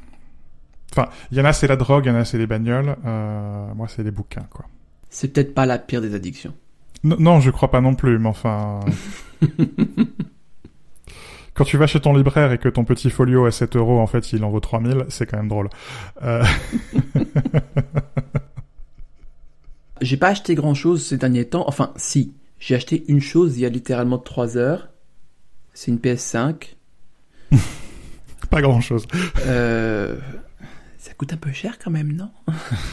Enfin, il y en a c'est la drogue, il y en a c'est les bagnoles. moi, c'est les bouquins, quoi. C'est peut-être pas la pire des addictions. Non, non, je crois pas non plus, mais enfin. Quand tu vas chez ton libraire et que ton petit folio à 7 euros, en fait, il en vaut 3000, c'est quand même drôle. Euh, J'ai pas acheté grand chose ces derniers temps. Enfin, si. J'ai acheté une chose il y a littéralement 3 heures. C'est une PS5. pas grand chose. Euh, ça coûte un peu cher quand même, non?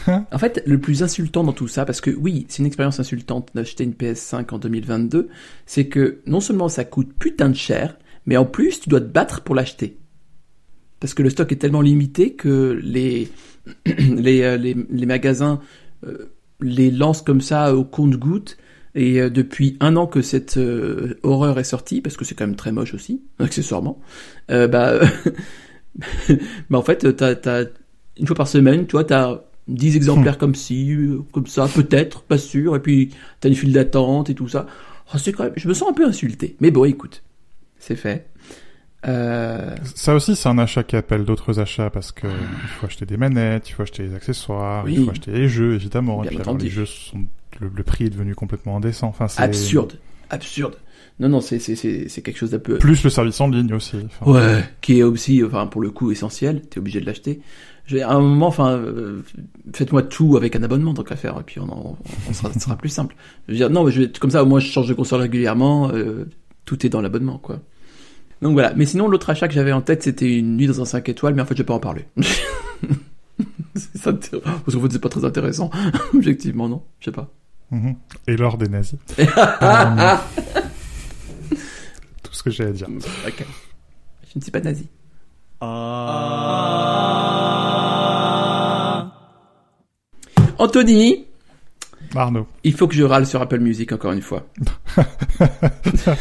En fait, le plus insultant dans tout ça, parce que oui, c'est une expérience insultante d'acheter une PS5 en 2022, c'est que non seulement ça coûte putain de cher, mais en plus tu dois te battre pour l'acheter. Parce que le stock est tellement limité que les, les, euh, les, les magasins euh, les lancent comme ça au compte-goutte. Et euh, depuis un an que cette euh, horreur est sortie, parce que c'est quand même très moche aussi, accessoirement, euh, bah, bah en fait, t'as, t'as une fois par semaine, tu vois, t'as 10 exemplaires comme ci, comme ça, peut-être, pas sûr, et puis t'as une file d'attente et tout ça. Oh, c'est quand même, je me sens un peu insulté. Mais bon, écoute, c'est fait. Euh, Ça aussi, c'est un achat qui appelle d'autres achats parce que il faut acheter des manettes, il faut acheter des accessoires, Oui. il faut acheter les jeux, évidemment. Bien et puis alors, entendu. les jeux sont, le, le prix est devenu complètement indécent. Enfin, c'est absurde, absurde. Non, non, c'est, c'est, quelque chose d'un peu... Plus le service en ligne aussi. Enfin, Ouais, qui est aussi, enfin, pour le coup, essentiel. T'es obligé de l'acheter. À un moment, enfin, euh, faites-moi tout avec un abonnement, tant qu'à faire, et puis on, en- on sera, plus simple. Je veux dire, non, mais je comme ça, au moins, je change de console régulièrement. euh, tout est dans l'abonnement, quoi. Donc voilà. Mais sinon, l'autre achat que j'avais en tête, c'était une nuit dans un 5 étoiles, mais en fait, je vais pas en parler. c'est ça, parce qu'en fait, c'est pas très intéressant. Objectivement, non. Je sais pas. mhm. Et l'or des nazis. Euh, Tout ce que j'ai à dire. Ok. Je ne suis pas nazi. Anthony, Arnaud. il faut que je râle sur Apple Music encore une fois.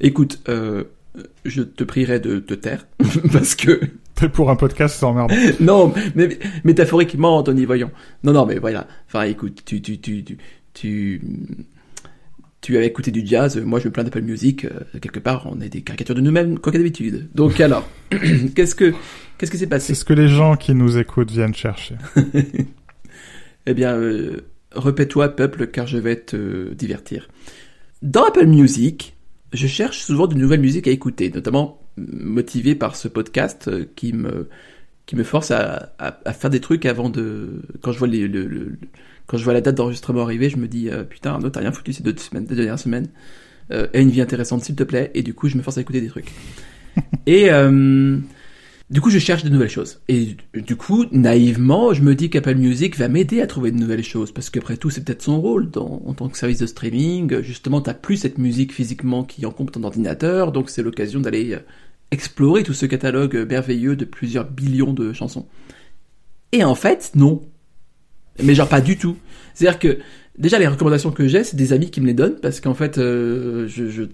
Écoute, euh, je te prierai de te taire parce que T'es pour un podcast, c'est emmerdant. non, mais métaphoriquement, Anthony, voyons. Non, non, mais voilà. Enfin, écoute, tu, tu, tu, tu, tu, tu avais écouté du jazz. Moi, je me plains d'Apple Music. euh, quelque part, on est des caricatures de nous-mêmes, quoi qu'à d'habitude. Donc alors, qu'est-ce que, qu'est-ce qui s'est C'est passé? Ce que les gens qui nous écoutent viennent chercher? Eh bien, euh, repais-toi, peuple, car je vais te divertir. Dans Apple Music, je cherche souvent de nouvelles musiques à écouter, notamment motivé par ce podcast euh, qui me qui me force à, à, à faire des trucs avant de quand je vois les, le, quand je vois la date d'enregistrement arriver, je me dis euh, putain Arnaud t'as rien foutu ces deux semaines, deux dernières semaines. Euh, aie une vie intéressante s'il te plaît et du coup je me force à écouter des trucs. et euh, du coup je cherche de nouvelles choses et du coup naïvement je me dis qu'Apple Music va m'aider à trouver de nouvelles choses parce qu'après tout c'est peut-être son rôle en tant que service de streaming. Justement t'as plus cette musique physiquement qui encombre ton ordinateur donc c'est l'occasion d'aller euh, explorer tout ce catalogue merveilleux de plusieurs billions de chansons. Et en fait, non. Mais genre pas du tout. C'est-à-dire que déjà les recommandations que j'ai, c'est des amis qui me les donnent parce qu'en fait, euh, je,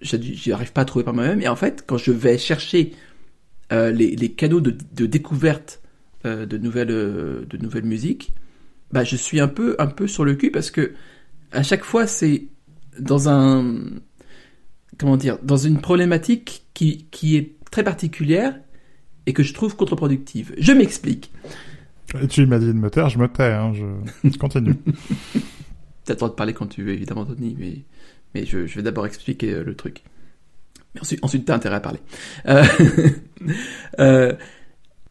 je arrive pas à trouver par moi-même. Et en fait, quand je vais chercher euh, les, les canaux de, de découverte euh, de nouvelles euh, de nouvelles musiques, bah je suis un peu un peu sur le cul parce que à chaque fois c'est dans un comment dire dans une problématique qui qui est très particulière et que je trouve contre-productive. Je m'explique. Tu m'as dit de me taire, je me tais. Hein, je continue. T'as le droit de parler quand tu veux, évidemment, Anthony, mais, mais je, je vais d'abord expliquer le truc. Ensuite, t'as intérêt à parler. Euh, euh,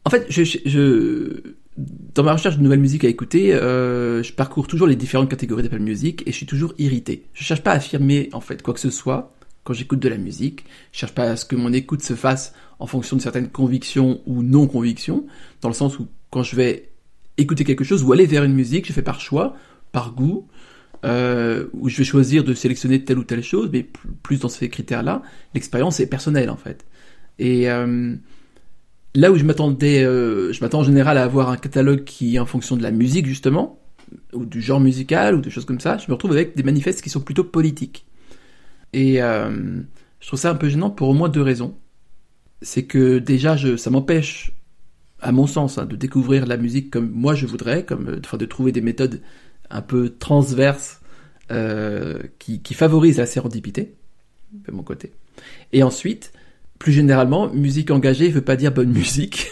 en fait, je, je, dans ma recherche de nouvelles musiques à écouter, euh, je parcours toujours les différentes catégories d'Apple Music et je suis toujours irrité. Je cherche pas à affirmer, en fait, quoi que ce soit quand j'écoute de la musique. Je cherche pas à ce que mon écoute se fasse en fonction de certaines convictions ou non-convictions, dans le sens où quand je vais écouter quelque chose ou aller vers une musique, je fais par choix, par goût, euh, où je vais choisir de sélectionner telle ou telle chose, mais plus dans ces critères-là, l'expérience est personnelle en fait. Et euh, là où je m'attendais, euh, je m'attends en général à avoir un catalogue qui est en fonction de la musique justement, ou du genre musical, ou des choses comme ça, je me retrouve avec des manifestes qui sont plutôt politiques. Et je trouve ça un peu gênant pour au moins deux raisons. C'est que déjà, ça m'empêche, à mon sens, hein, de découvrir la musique comme moi je voudrais, comme, enfin, de trouver des méthodes un peu transverses euh, qui, favorisent la sérendipité, de mon côté. Et ensuite, plus généralement, musique engagée veut pas dire bonne musique.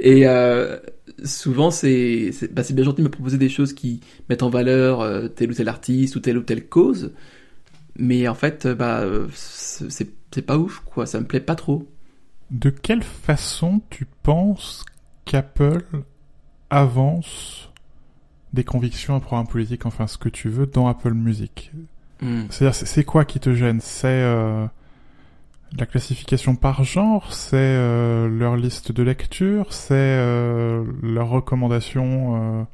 Et euh, souvent, c'est bah, bien gentil de me proposer des choses qui mettent en valeur euh, tel ou tel artiste ou telle ou telle cause, mais en fait, bah, c'est pas ouf, quoi. Ça me plaît pas trop. De quelle façon tu penses qu'Apple avance des convictions, un programme politique, enfin ce que tu veux, dans Apple Music Hmm. C'est-à-dire, c'est- quoi qui te gêne? C'est euh, La classification par genre, c'est euh, leur liste de lecture, c'est euh, leurs recommandations euh,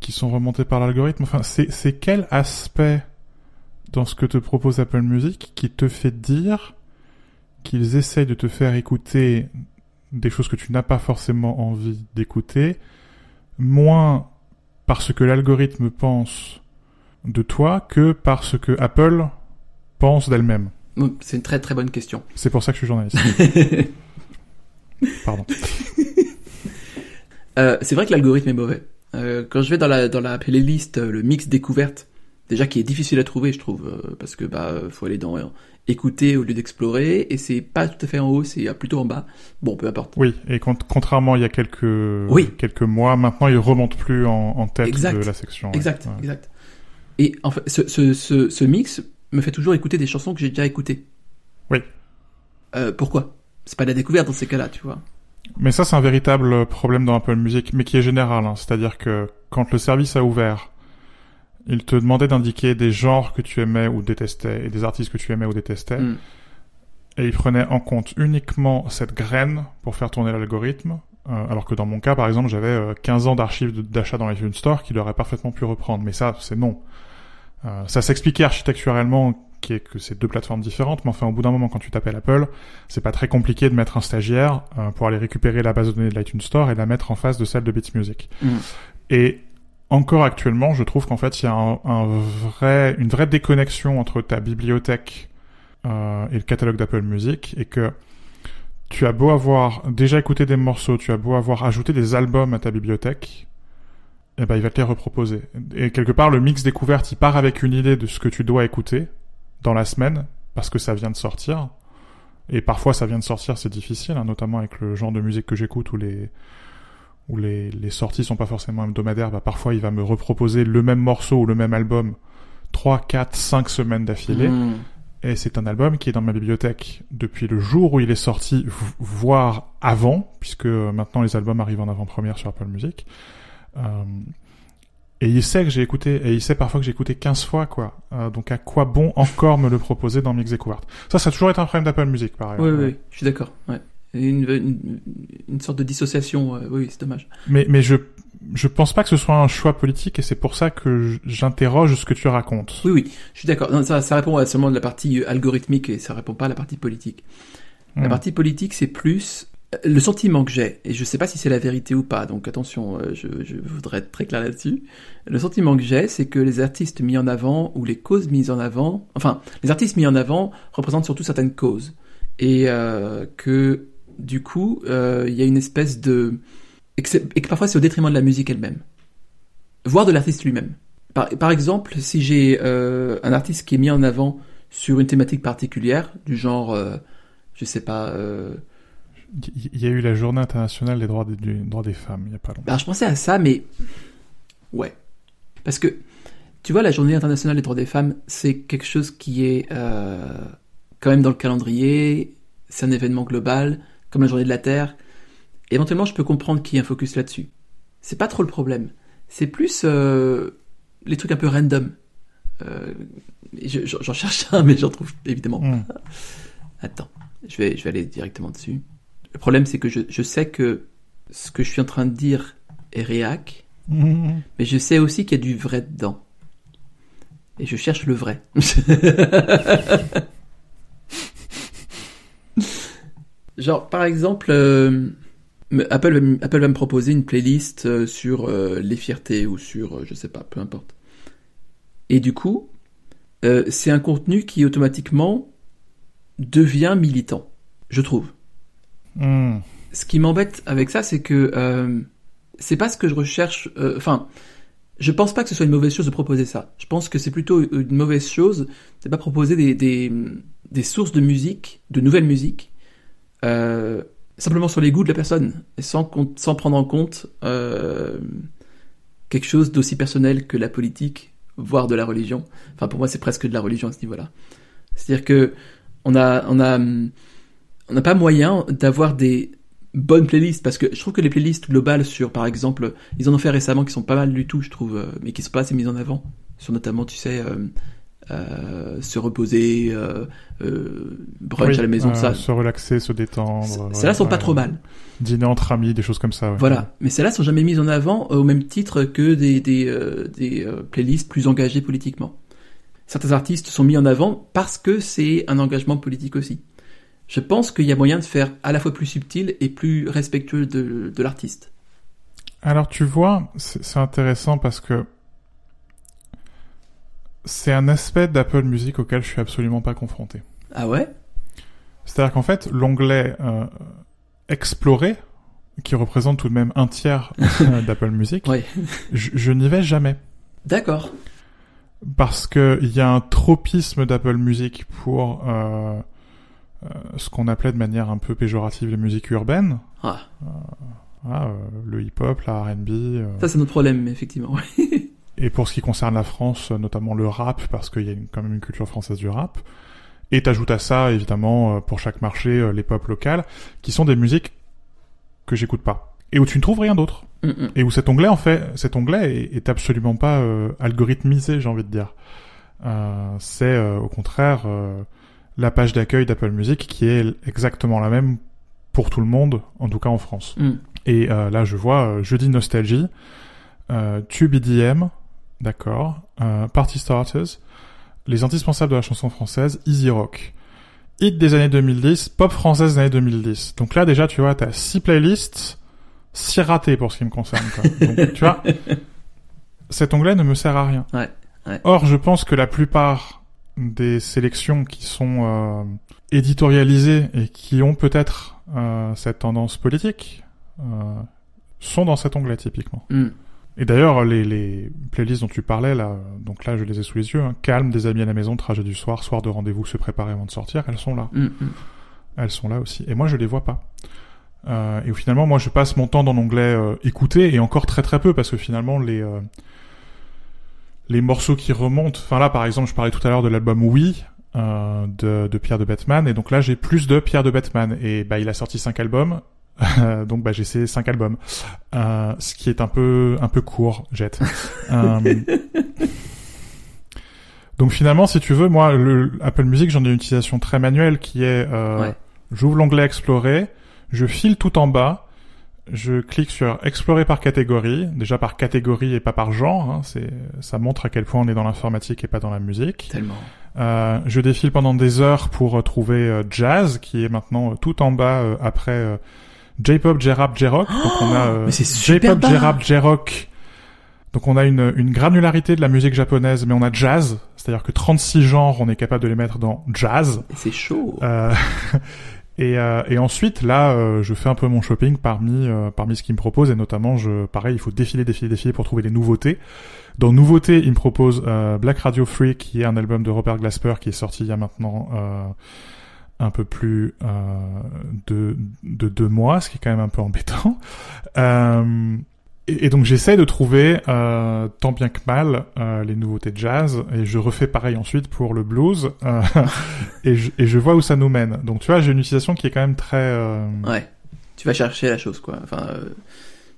qui sont remontées par l'algorithme? Enfin, c'est c'est quel aspect dans ce que te propose Apple Music qui te fait dire qu'ils essayent de te faire écouter des choses que tu n'as pas forcément envie d'écouter, moins parce que l'algorithme pense de toi que parce que Apple pense d'elle-même. C'est une très très bonne question. C'est pour ça que je suis journaliste. Pardon. Euh, c'est vrai que l'algorithme est mauvais. Euh, quand je vais dans la dans la playlist euh, le mix découverte, déjà qui est difficile à trouver, je trouve, euh, parce que bah faut aller dans écouter au lieu d'explorer, et c'est pas tout à fait en haut, c'est plutôt en bas. Bon, peu importe. Oui, et con- contrairement il y a quelques Oui. quelques mois, maintenant il remonte plus en, en tête Exact. de la section. Exact, Ouais. exact. Et en fait, ce, ce, ce, ce mix me fait toujours écouter des chansons que j'ai déjà écoutées. Oui. Euh, pourquoi? C'est pas de la découverte dans ces cas-là, tu vois. Mais ça, c'est un véritable problème dans Apple Music, mais qui est général. hein. C'est-à-dire que quand le service a ouvert, il te demandait d'indiquer des genres que tu aimais ou détestais et des artistes que tu aimais ou détestais. Mm. Et il prenait en compte uniquement cette graine pour faire tourner l'algorithme. euh, alors que dans mon cas, par exemple, j'avais euh, 15 ans d'archives d'achat dans l'iTunes Store qu'il aurait parfaitement pu reprendre. Mais ça, c'est non. Euh, ça s'expliquait architecturellement qui est que c'est deux plateformes différentes, mais enfin, au bout d'un moment, quand tu t'appelles Apple, c'est pas très compliqué de mettre un stagiaire euh, pour aller récupérer la base de données de l'iTunes Store et la mettre en face de celle de Beats Music. Mm. Et encore actuellement, je trouve qu'en fait, il y a une vraie déconnexion entre ta bibliothèque euh, et le catalogue d'Apple Music, et que tu as beau avoir déjà écouté des morceaux, tu as beau avoir ajouté des albums à ta bibliothèque, eh ben, il va te les reproposer. Et quelque part, le mix découverte, il part avec une idée de ce que tu dois écouter dans la semaine, parce que ça vient de sortir. Et parfois, ça vient de sortir, c'est difficile, hein, notamment avec le genre de musique que j'écoute où les, où les, les sorties sont pas forcément hebdomadaires, bah parfois il va me reproposer le même morceau ou le même album 3, 4, 5 semaines d'affilée. Mm. Et c'est un album qui est dans ma bibliothèque depuis le jour où il est sorti, voire avant, puisque euh, maintenant les albums arrivent en avant-première sur Apple Music. Euh, et il sait que j'ai écouté, et il sait parfois que j'ai écouté 15 fois, quoi. Euh, donc à quoi bon encore me le proposer dans Mix Découverte Ça, ça a toujours été un problème d'Apple Music, par Oui, ailleurs. oui, oui, je suis d'accord. Ouais. Une, une, une sorte de dissociation, euh, oui, c'est dommage. Mais, mais je, je pense pas que ce soit un choix politique, et c'est pour ça que j'interroge ce que tu racontes. Oui, oui, je suis d'accord. Ça, ça répond à seulement de la partie euh, algorithmique et ça répond pas à la partie politique. La Hmm. partie politique, c'est plus euh, le sentiment que j'ai, et je sais pas si c'est la vérité ou pas, donc attention, je, je voudrais être très clair là-dessus. Le sentiment que j'ai, c'est que les artistes mis en avant, ou les causes mises en avant, enfin, les artistes mis en avant représentent surtout certaines causes. Et euh, que, du coup, euh, il y a une espèce de... Et que, c'est- et que parfois c'est au détriment de la musique elle-même. Voire de l'artiste lui-même. Par, par exemple, si j'ai euh, un artiste qui est mis en avant sur une thématique particulière, du genre... euh, je sais pas. Euh... Il il y a eu la journée internationale des droits des, du droit des femmes, il y a pas longtemps. bah, je pensais à ça, mais ouais, parce que tu vois, la Journée internationale des droits des femmes, c'est quelque chose qui est euh, quand même dans le calendrier. C'est un événement global, comme la Journée de la Terre. Éventuellement, je peux comprendre qu'il y ait un focus là-dessus. C'est pas trop le problème. C'est plus euh, les trucs un peu random. Euh, je- j'en cherche un, mais j'en trouve évidemment Hmm. Attends, je vais, je vais aller directement dessus. Le problème, c'est que je, je sais que ce que je suis en train de dire est réac, Hmm. mais je sais aussi qu'il y a du vrai dedans. Et je cherche le vrai. Genre, par exemple, euh, Apple, Apple va me proposer une playlist euh, sur euh, les fiertés ou sur, euh, je sais pas, peu importe. Et du coup, c'est un contenu qui automatiquement devient militant, je trouve. Hmm. Ce qui m'embête avec ça, c'est que c'est pas ce que je recherche. Enfin, je pense pas que ce soit une mauvaise chose de proposer ça. Je pense que c'est plutôt une mauvaise chose de pas proposer des, des, des sources de musique, de nouvelles musiques, euh, simplement sur les goûts de la personne, et sans, sans prendre en compte euh, quelque chose d'aussi personnel que la politique, voire de la religion. Enfin, pour moi, c'est presque de la religion à ce niveau-là. C'est-à-dire que on on a, on n'a pas moyen d'avoir des bonnes playlists parce que je trouve que les playlists globales sur, par exemple, ils en ont fait récemment qui sont pas mal du tout, je trouve, euh, mais qui sont pas assez mises en avant. Sur notamment, tu sais, euh, se reposer, euh, euh, brunch Oui, à la maison, euh, ça. se relaxer, se détendre. ouais, Celles-là sont pas trop mal. Dîner entre amis, des choses comme ça. ouais. Voilà. Mais celles-là sont jamais mises en avant euh, au même titre que des, des, euh, des playlists plus engagées politiquement. Certains artistes sont mis en avant parce que c'est un engagement politique aussi. Je pense qu'il y a moyen de faire à la fois plus subtil et plus respectueux de, de l'artiste. Alors tu vois, c'est intéressant parce que c'est un aspect d'Apple Music auquel je suis absolument pas confronté. Ah ouais? C'est-à-dire qu'en fait, l'onglet euh, Explorer, qui représente tout de même un tiers euh, d'Apple Music, je, je n'y vais jamais. D'accord. Parce que il y a un tropisme d'Apple Music pour euh, euh, ce qu'on appelait de manière un peu péjorative les musiques urbaines. Ah, Voilà, euh, le hip-hop, la R&B. ça c'est notre problème, effectivement. Et pour ce qui concerne la France, notamment le rap, parce qu'il y a une- quand même une culture française du rap. Et t'ajoutes à ça, évidemment, euh, pour chaque marché, euh, les pop locales, qui sont des musiques que j'écoute pas. Et où tu ne trouves rien d'autre. Mm, mm. Et où cet onglet, en fait, cet onglet est, est absolument pas euh, algorithmisé, j'ai envie de dire. Euh, c'est euh, au contraire la page d'accueil d'Apple Music qui est exactement la même pour tout le monde, en tout cas en France. Mm. Et là, je vois Jeudi Nostalgie, euh, Tube EDM, d'accord, euh, Party Starters, les indispensables de la chanson française, Easy Rock. Hit des années 2010, pop française des années 2010. Donc là, déjà, tu vois, t'as six playlists, six ratés pour ce qui me concerne. Quoi. Donc, tu vois, cet onglet ne me sert à rien. Ouais, ouais. Or, je pense que la plupart des sélections qui sont euh, éditorialisées et qui ont peut-être euh, cette tendance politique euh, sont dans cet onglet typiquement. Mm. Et d'ailleurs, les, les playlists dont tu parlais là, donc là je les ai sous les yeux, hein, calme, des amis à la maison, trajet du soir, soir de rendez-vous, se préparer avant de sortir, elles sont là, Mm, mm. elles sont là aussi. Et moi je les vois pas. Euh, et finalement, moi je passe mon temps dans l'onglet euh, écouter et encore très très peu parce que finalement les euh, les morceaux qui remontent. Enfin là, par exemple, je parlais tout à l'heure de l'album Oui euh, de, de Pierre de Batman, et donc là j'ai plus de Pierre de Batman. Et bah il a sorti cinq albums, donc bah j'ai ces cinq albums, euh, ce qui est un peu un peu court, Jet. Euh, donc finalement, si tu veux, moi, le Apple Music, j'en ai une utilisation très manuelle qui est, euh, Ouais. j'ouvre l'onglet Explorer, je file tout en bas, je clique sur Explorer par catégorie, déjà par catégorie et pas par genre, hein, c'est, ça montre à quel point on est dans l'informatique et pas dans la musique. Tellement. Euh, je défile pendant des heures pour euh, trouver euh, Jazz, qui est maintenant euh, tout en bas euh, après euh, J-pop, J-rap, J-rock. Donc on a euh, J-pop. J-rap, J-rock. Donc on a une, une granularité de la musique japonaise, mais on a jazz, c'est-à-dire que 36 genres, on est capable de les mettre dans jazz. C'est chaud. Euh, et, euh, et ensuite, là, euh, je fais un peu mon shopping parmi euh, parmi ce qu'il me propose, et notamment, je, pareil, il faut défiler, défiler, défiler pour trouver des nouveautés. Dans nouveautés, il me propose euh, Black Radio Free, qui est un album de Robert Glasper qui est sorti il y a maintenant euh, un peu plus euh, de de deux mois, ce qui est quand même un peu embêtant. Euh, et, donc j'essaie de trouver euh, tant bien que mal les nouveautés de jazz et je refais pareil ensuite pour le blues et, je, et je vois où ça nous mène. Donc tu vois j'ai une utilisation qui est quand même très Ouais. Tu vas chercher la chose, quoi. Enfin,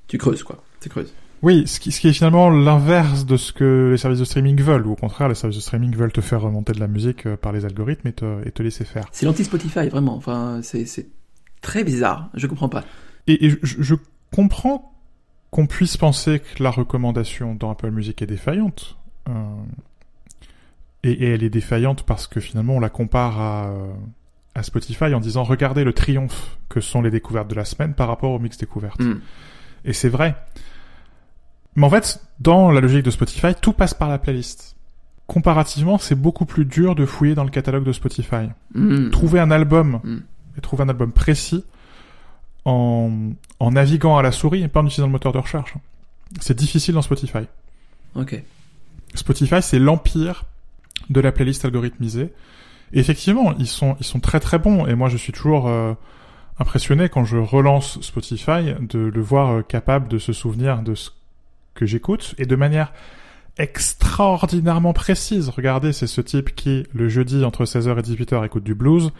tu creuses, quoi. Tu creuses. Oui ce qui, ce qui est finalement l'inverse de ce que les services de streaming veulent ou au contraire les services de streaming veulent te faire remonter de la musique euh, par les algorithmes et te, et te laisser faire. C'est l'anti-Spotify, vraiment. Enfin, c'est, très bizarre. Je comprends pas. Et, et je, je comprends qu'on puisse penser que la recommandation dans Apple Music est défaillante. Euh, et, et elle est défaillante parce que finalement on la compare à, euh, à Spotify en disant regardez le triomphe que sont les découvertes de la semaine par rapport aux mix découvertes. Mm. Et c'est vrai. Mais en fait, dans la logique de Spotify, tout passe par la playlist. Comparativement, c'est beaucoup plus dur de fouiller dans le catalogue de Spotify Mm. trouver un album Mm. et trouver un album précis en, en naviguant à la souris et pas en utilisant le moteur de recherche. C'est difficile dans Spotify. Ok. Spotify, c'est l'empire de la playlist algorithmisée. Et effectivement, ils sont, ils sont très très bons. Et moi, je suis toujours euh, impressionné quand je relance Spotify de le voir euh, capable de se souvenir de ce que j'écoute et de manière extraordinairement précise. Regardez, c'est ce type qui, le jeudi, entre 16h et 18h, écoute du blues,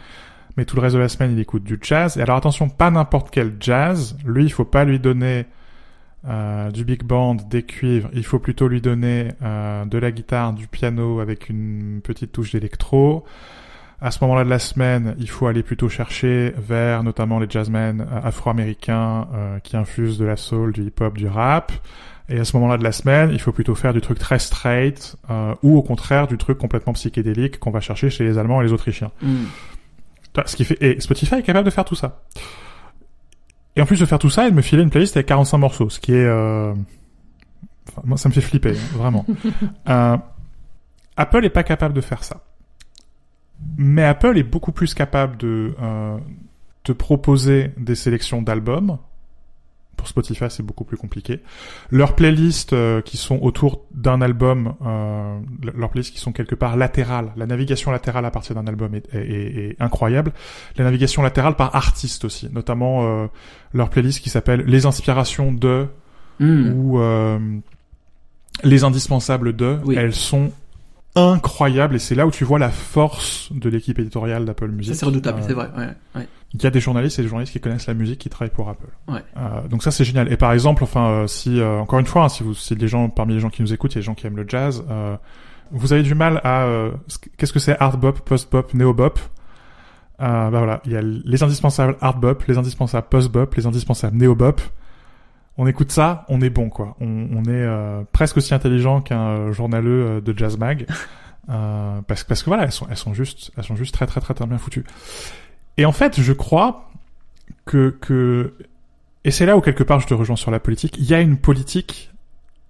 mais tout le reste de la semaine, il écoute du jazz. Et alors attention, pas n'importe quel jazz. Lui, il faut pas lui donner euh, du big band, des cuivres, il faut plutôt lui donner euh, de la guitare, du piano avec une petite touche d'électro. À ce moment-là de la semaine, il faut aller plutôt chercher vers notamment les jazzmen euh, afro-américains euh, qui infusent de la soul, du hip-hop, du rap. Et à ce moment-là de la semaine, il faut plutôt faire du truc très straight euh, ou au contraire du truc complètement psychédélique qu'on va chercher chez les Allemands et les Autrichiens. Mm. Ce qui fait et Spotify est capable de faire tout ça. Et en plus de faire tout ça, il me filait une playlist avec 45 morceaux, ce qui est euh... enfin, moi ça me fait flipper hein, vraiment. euh, Apple est pas capable de faire ça. Mais Apple est beaucoup plus capable de euh, te proposer des sélections d'albums. Pour Spotify, c'est beaucoup plus compliqué. Leurs playlists euh, qui sont autour d'un album, euh, leurs playlists qui sont quelque part latérales. La navigation latérale à partir d'un album est, est, est, est, incroyable. La navigation latérale par artiste aussi, notamment euh, leur playlist qui s'appelle Les inspirations de Mm. ou euh, Les indispensables de. Oui. Elles sont incroyables et c'est là où tu vois la force de l'équipe éditoriale d'Apple Music. C'est redoutable, Euh, c'est vrai. Ouais, ouais. Il y a des journalistes et des journalistes qui connaissent la musique qui travaillent pour Apple. Ouais. Euh, donc ça c'est génial. Et par exemple, enfin, euh, si euh, encore une fois, hein, si vous, si les gens parmi les gens qui nous écoutent, il y a des gens qui aiment le jazz, euh, vous avez du mal à euh, ce- qu'est-ce que c'est hard bop, post bop, néo bop? Euh, bah voilà, il y a les indispensables hard bop, les indispensables post bop, les indispensables néo bop. On écoute ça, on est bon quoi. On, on est euh, presque aussi intelligent qu'un journaleux de jazz mag. Euh, parce, parce que voilà, elles sont, elles sont juste, elles sont juste très très très très bien foutues. Et en fait, je crois que, que, et c'est là où quelque part je te rejoins sur la politique, il y a une politique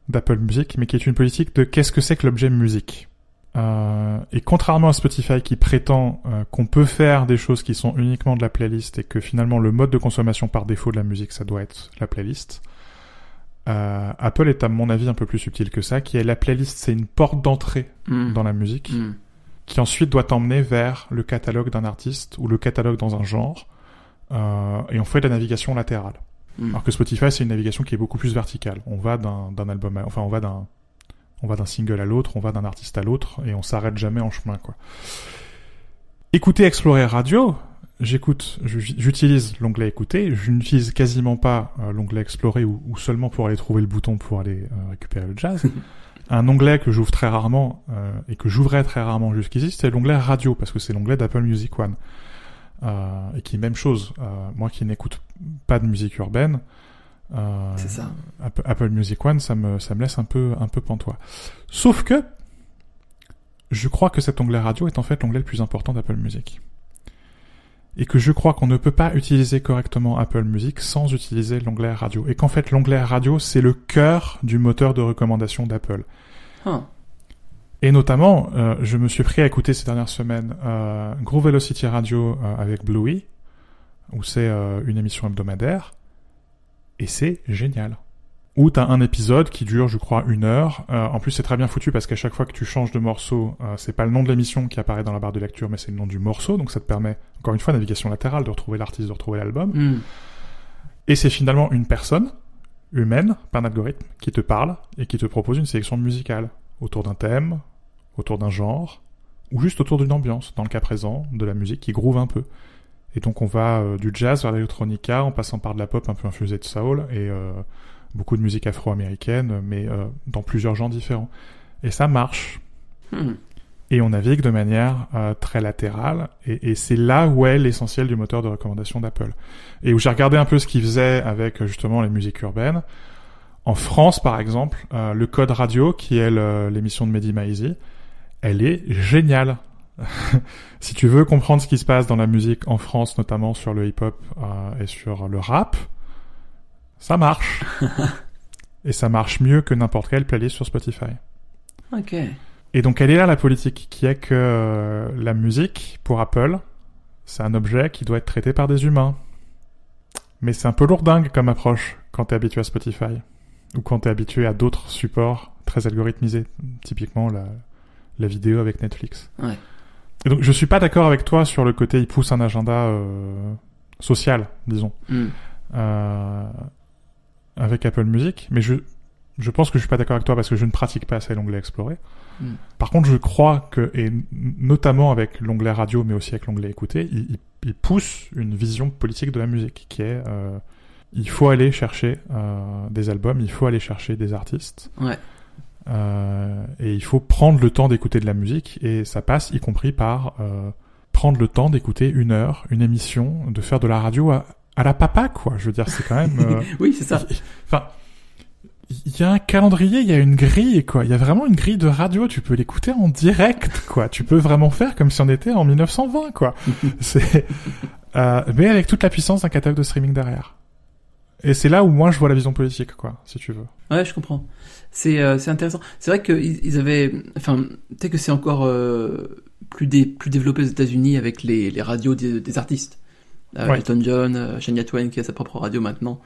d'Apple Music, mais qui est une politique de qu'est-ce que c'est que l'objet musique. Euh, et contrairement à Spotify qui prétend euh, qu'on peut faire des choses qui sont uniquement de la playlist et que finalement le mode de consommation par défaut de la musique ça doit être la playlist, euh, Apple est à mon avis un peu plus subtil que ça, qui est la playlist c'est une porte d'entrée Mm. dans la musique Mm. Qui ensuite doit t'emmener vers le catalogue d'un artiste ou le catalogue dans un genre, euh, et on fait de la navigation latérale. Mm. Alors que Spotify, c'est une navigation qui est beaucoup plus verticale. On va d'un album, à- enfin on va d'un on va d'un single à l'autre, on va d'un artiste à l'autre, et on s'arrête jamais en chemin, quoi. Écouter Explorer Radio, j'écoute, j'utilise l'onglet Écouter, je n'utilise quasiment pas euh, l'onglet Explorer ou, ou seulement pour aller trouver le bouton pour aller euh, récupérer le jazz. Un onglet que j'ouvre très rarement euh, et que j'ouvrais très rarement jusqu'ici, c'est l'onglet Radio parce que c'est l'onglet d'Apple Music One euh, et qui même chose. euh, moi qui n'écoute pas de musique urbaine, euh, ça. Apple Music One, ça me ça me laisse un peu un peu pantois. Sauf que je crois que cet onglet radio est en fait l'onglet le plus important d'Apple Music. Et que je crois qu'on ne peut pas utiliser correctement Apple Music sans utiliser l'onglet radio. Et qu'en fait l'onglet radio c'est le cœur du moteur de recommandation d'Apple. Huh. Et notamment, euh, je me suis pris à écouter ces dernières semaines euh, Groove Velocity Radio euh, avec Bluey, où c'est euh, une émission hebdomadaire, et c'est génial. Où t'as un épisode qui dure, je crois, une heure. Euh, en plus, c'est très bien foutu parce qu'à chaque fois que tu changes de morceau, euh, c'est pas le nom de l'émission qui apparaît dans la barre de lecture, mais c'est le nom du morceau. Donc ça te permet, encore une fois, navigation latérale, de retrouver l'artiste, de retrouver l'album. Mm. Et c'est finalement une personne humaine, pas un algorithme, qui te parle et qui te propose une sélection musicale autour d'un thème, autour d'un genre, ou juste autour d'une ambiance, dans le cas présent, de la musique qui groove un peu. Et donc on va euh, du jazz vers l'électronica, en passant par de la pop un peu infusée de soul, et euh, beaucoup de musique afro-américaine, mais euh, dans plusieurs genres différents. Et ça marche. Mm. Et on navigue de manière euh, très latérale, et, et c'est là où est l'essentiel du moteur de recommandation d'Apple. Et où j'ai regardé un peu ce qu'ils faisaient avec euh, justement les musiques urbaines. En France, par exemple, euh, le code radio, qui est l'émission de Mehdi Maizi, elle est géniale. si tu veux comprendre ce qui se passe dans la musique en France, notamment sur le hip-hop euh, et sur le rap, ça marche. et ça marche mieux que n'importe quelle playlist sur Spotify. Ok. Et donc elle est là la politique, qui est que euh, la musique, pour Apple, c'est un objet qui doit être traité par des humains. Mais c'est un peu lourdingue comme approche quand t'es habitué à Spotify. Ou quand t'es habitué à d'autres supports très algorithmisés. Typiquement la, la vidéo avec Netflix. Ouais. Et donc je suis pas d'accord avec toi sur le côté il pousse un agenda euh, social, disons, Mm. euh, avec Apple Music. Mais je, je pense que je suis pas d'accord avec toi parce que je ne pratique pas assez l'onglet Explorer. Mm. Par contre, je crois que, et notamment avec l'onglet radio, mais aussi avec l'onglet écouter, il, il- il pousse une vision politique de la musique qui est euh, il faut aller chercher euh, des albums, il faut aller chercher des artistes. Ouais. Euh, et il faut prendre le temps d'écouter de la musique, et ça passe y compris par euh, prendre le temps d'écouter une heure, une émission, de faire de la radio à, à la papa, quoi. Je veux dire, c'est quand même... euh, Oui, c'est ça. Enfin, il y a un calendrier, il y a une grille, quoi. Il y a vraiment une grille de radio. Tu peux l'écouter en direct, quoi. Tu peux vraiment faire comme si on était en 1920, quoi. C'est, euh, mais avec toute la puissance d'un catalogue de streaming derrière. Et c'est là où moi je vois la vision politique, quoi, si tu veux. Ouais, je comprends. C'est euh, c'est intéressant. C'est vrai qu'ils ils avaient, enfin, peut-être que c'est encore euh, plus dé, plus développé aux États-Unis avec les, les radios des, des artistes. Euh, Ouais. Elton John, euh, Shania Twain qui a sa propre radio maintenant.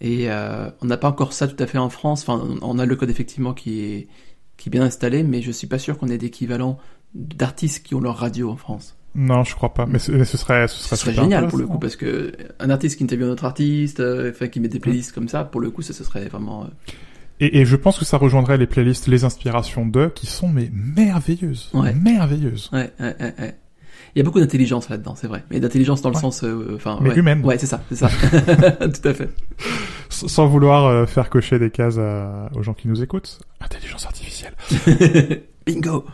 Et euh, on n'a pas encore ça tout à fait en France. Enfin, on a le code effectivement qui est qui est bien installé, mais je suis pas sûr qu'on ait d'équivalent d'artistes qui ont leur radio en France. Non, je crois pas. Mais, ce- mais ce serait, ce Ce serait, serait super génial pour le coup parce que un artiste qui interviewe un autre artiste, euh, enfin qui met des playlists comme ça, pour le coup, ça ce serait vraiment. euh, Et, et je pense que ça rejoindrait les playlists, les inspirations d'eux, qui sont mais merveilleuses, Ouais. merveilleuses. Ouais, ouais, ouais, ouais. Il y a beaucoup d'intelligence là-dedans, c'est vrai. Mais d'intelligence dans le Ouais. sens, euh, enfin, Mais ouais. humaine. Ouais, c'est ça, c'est ça. Tout à fait. S- Sans vouloir euh, faire cocher des cases à- aux gens qui nous écoutent. Intelligence artificielle. Bingo.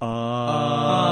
Ah.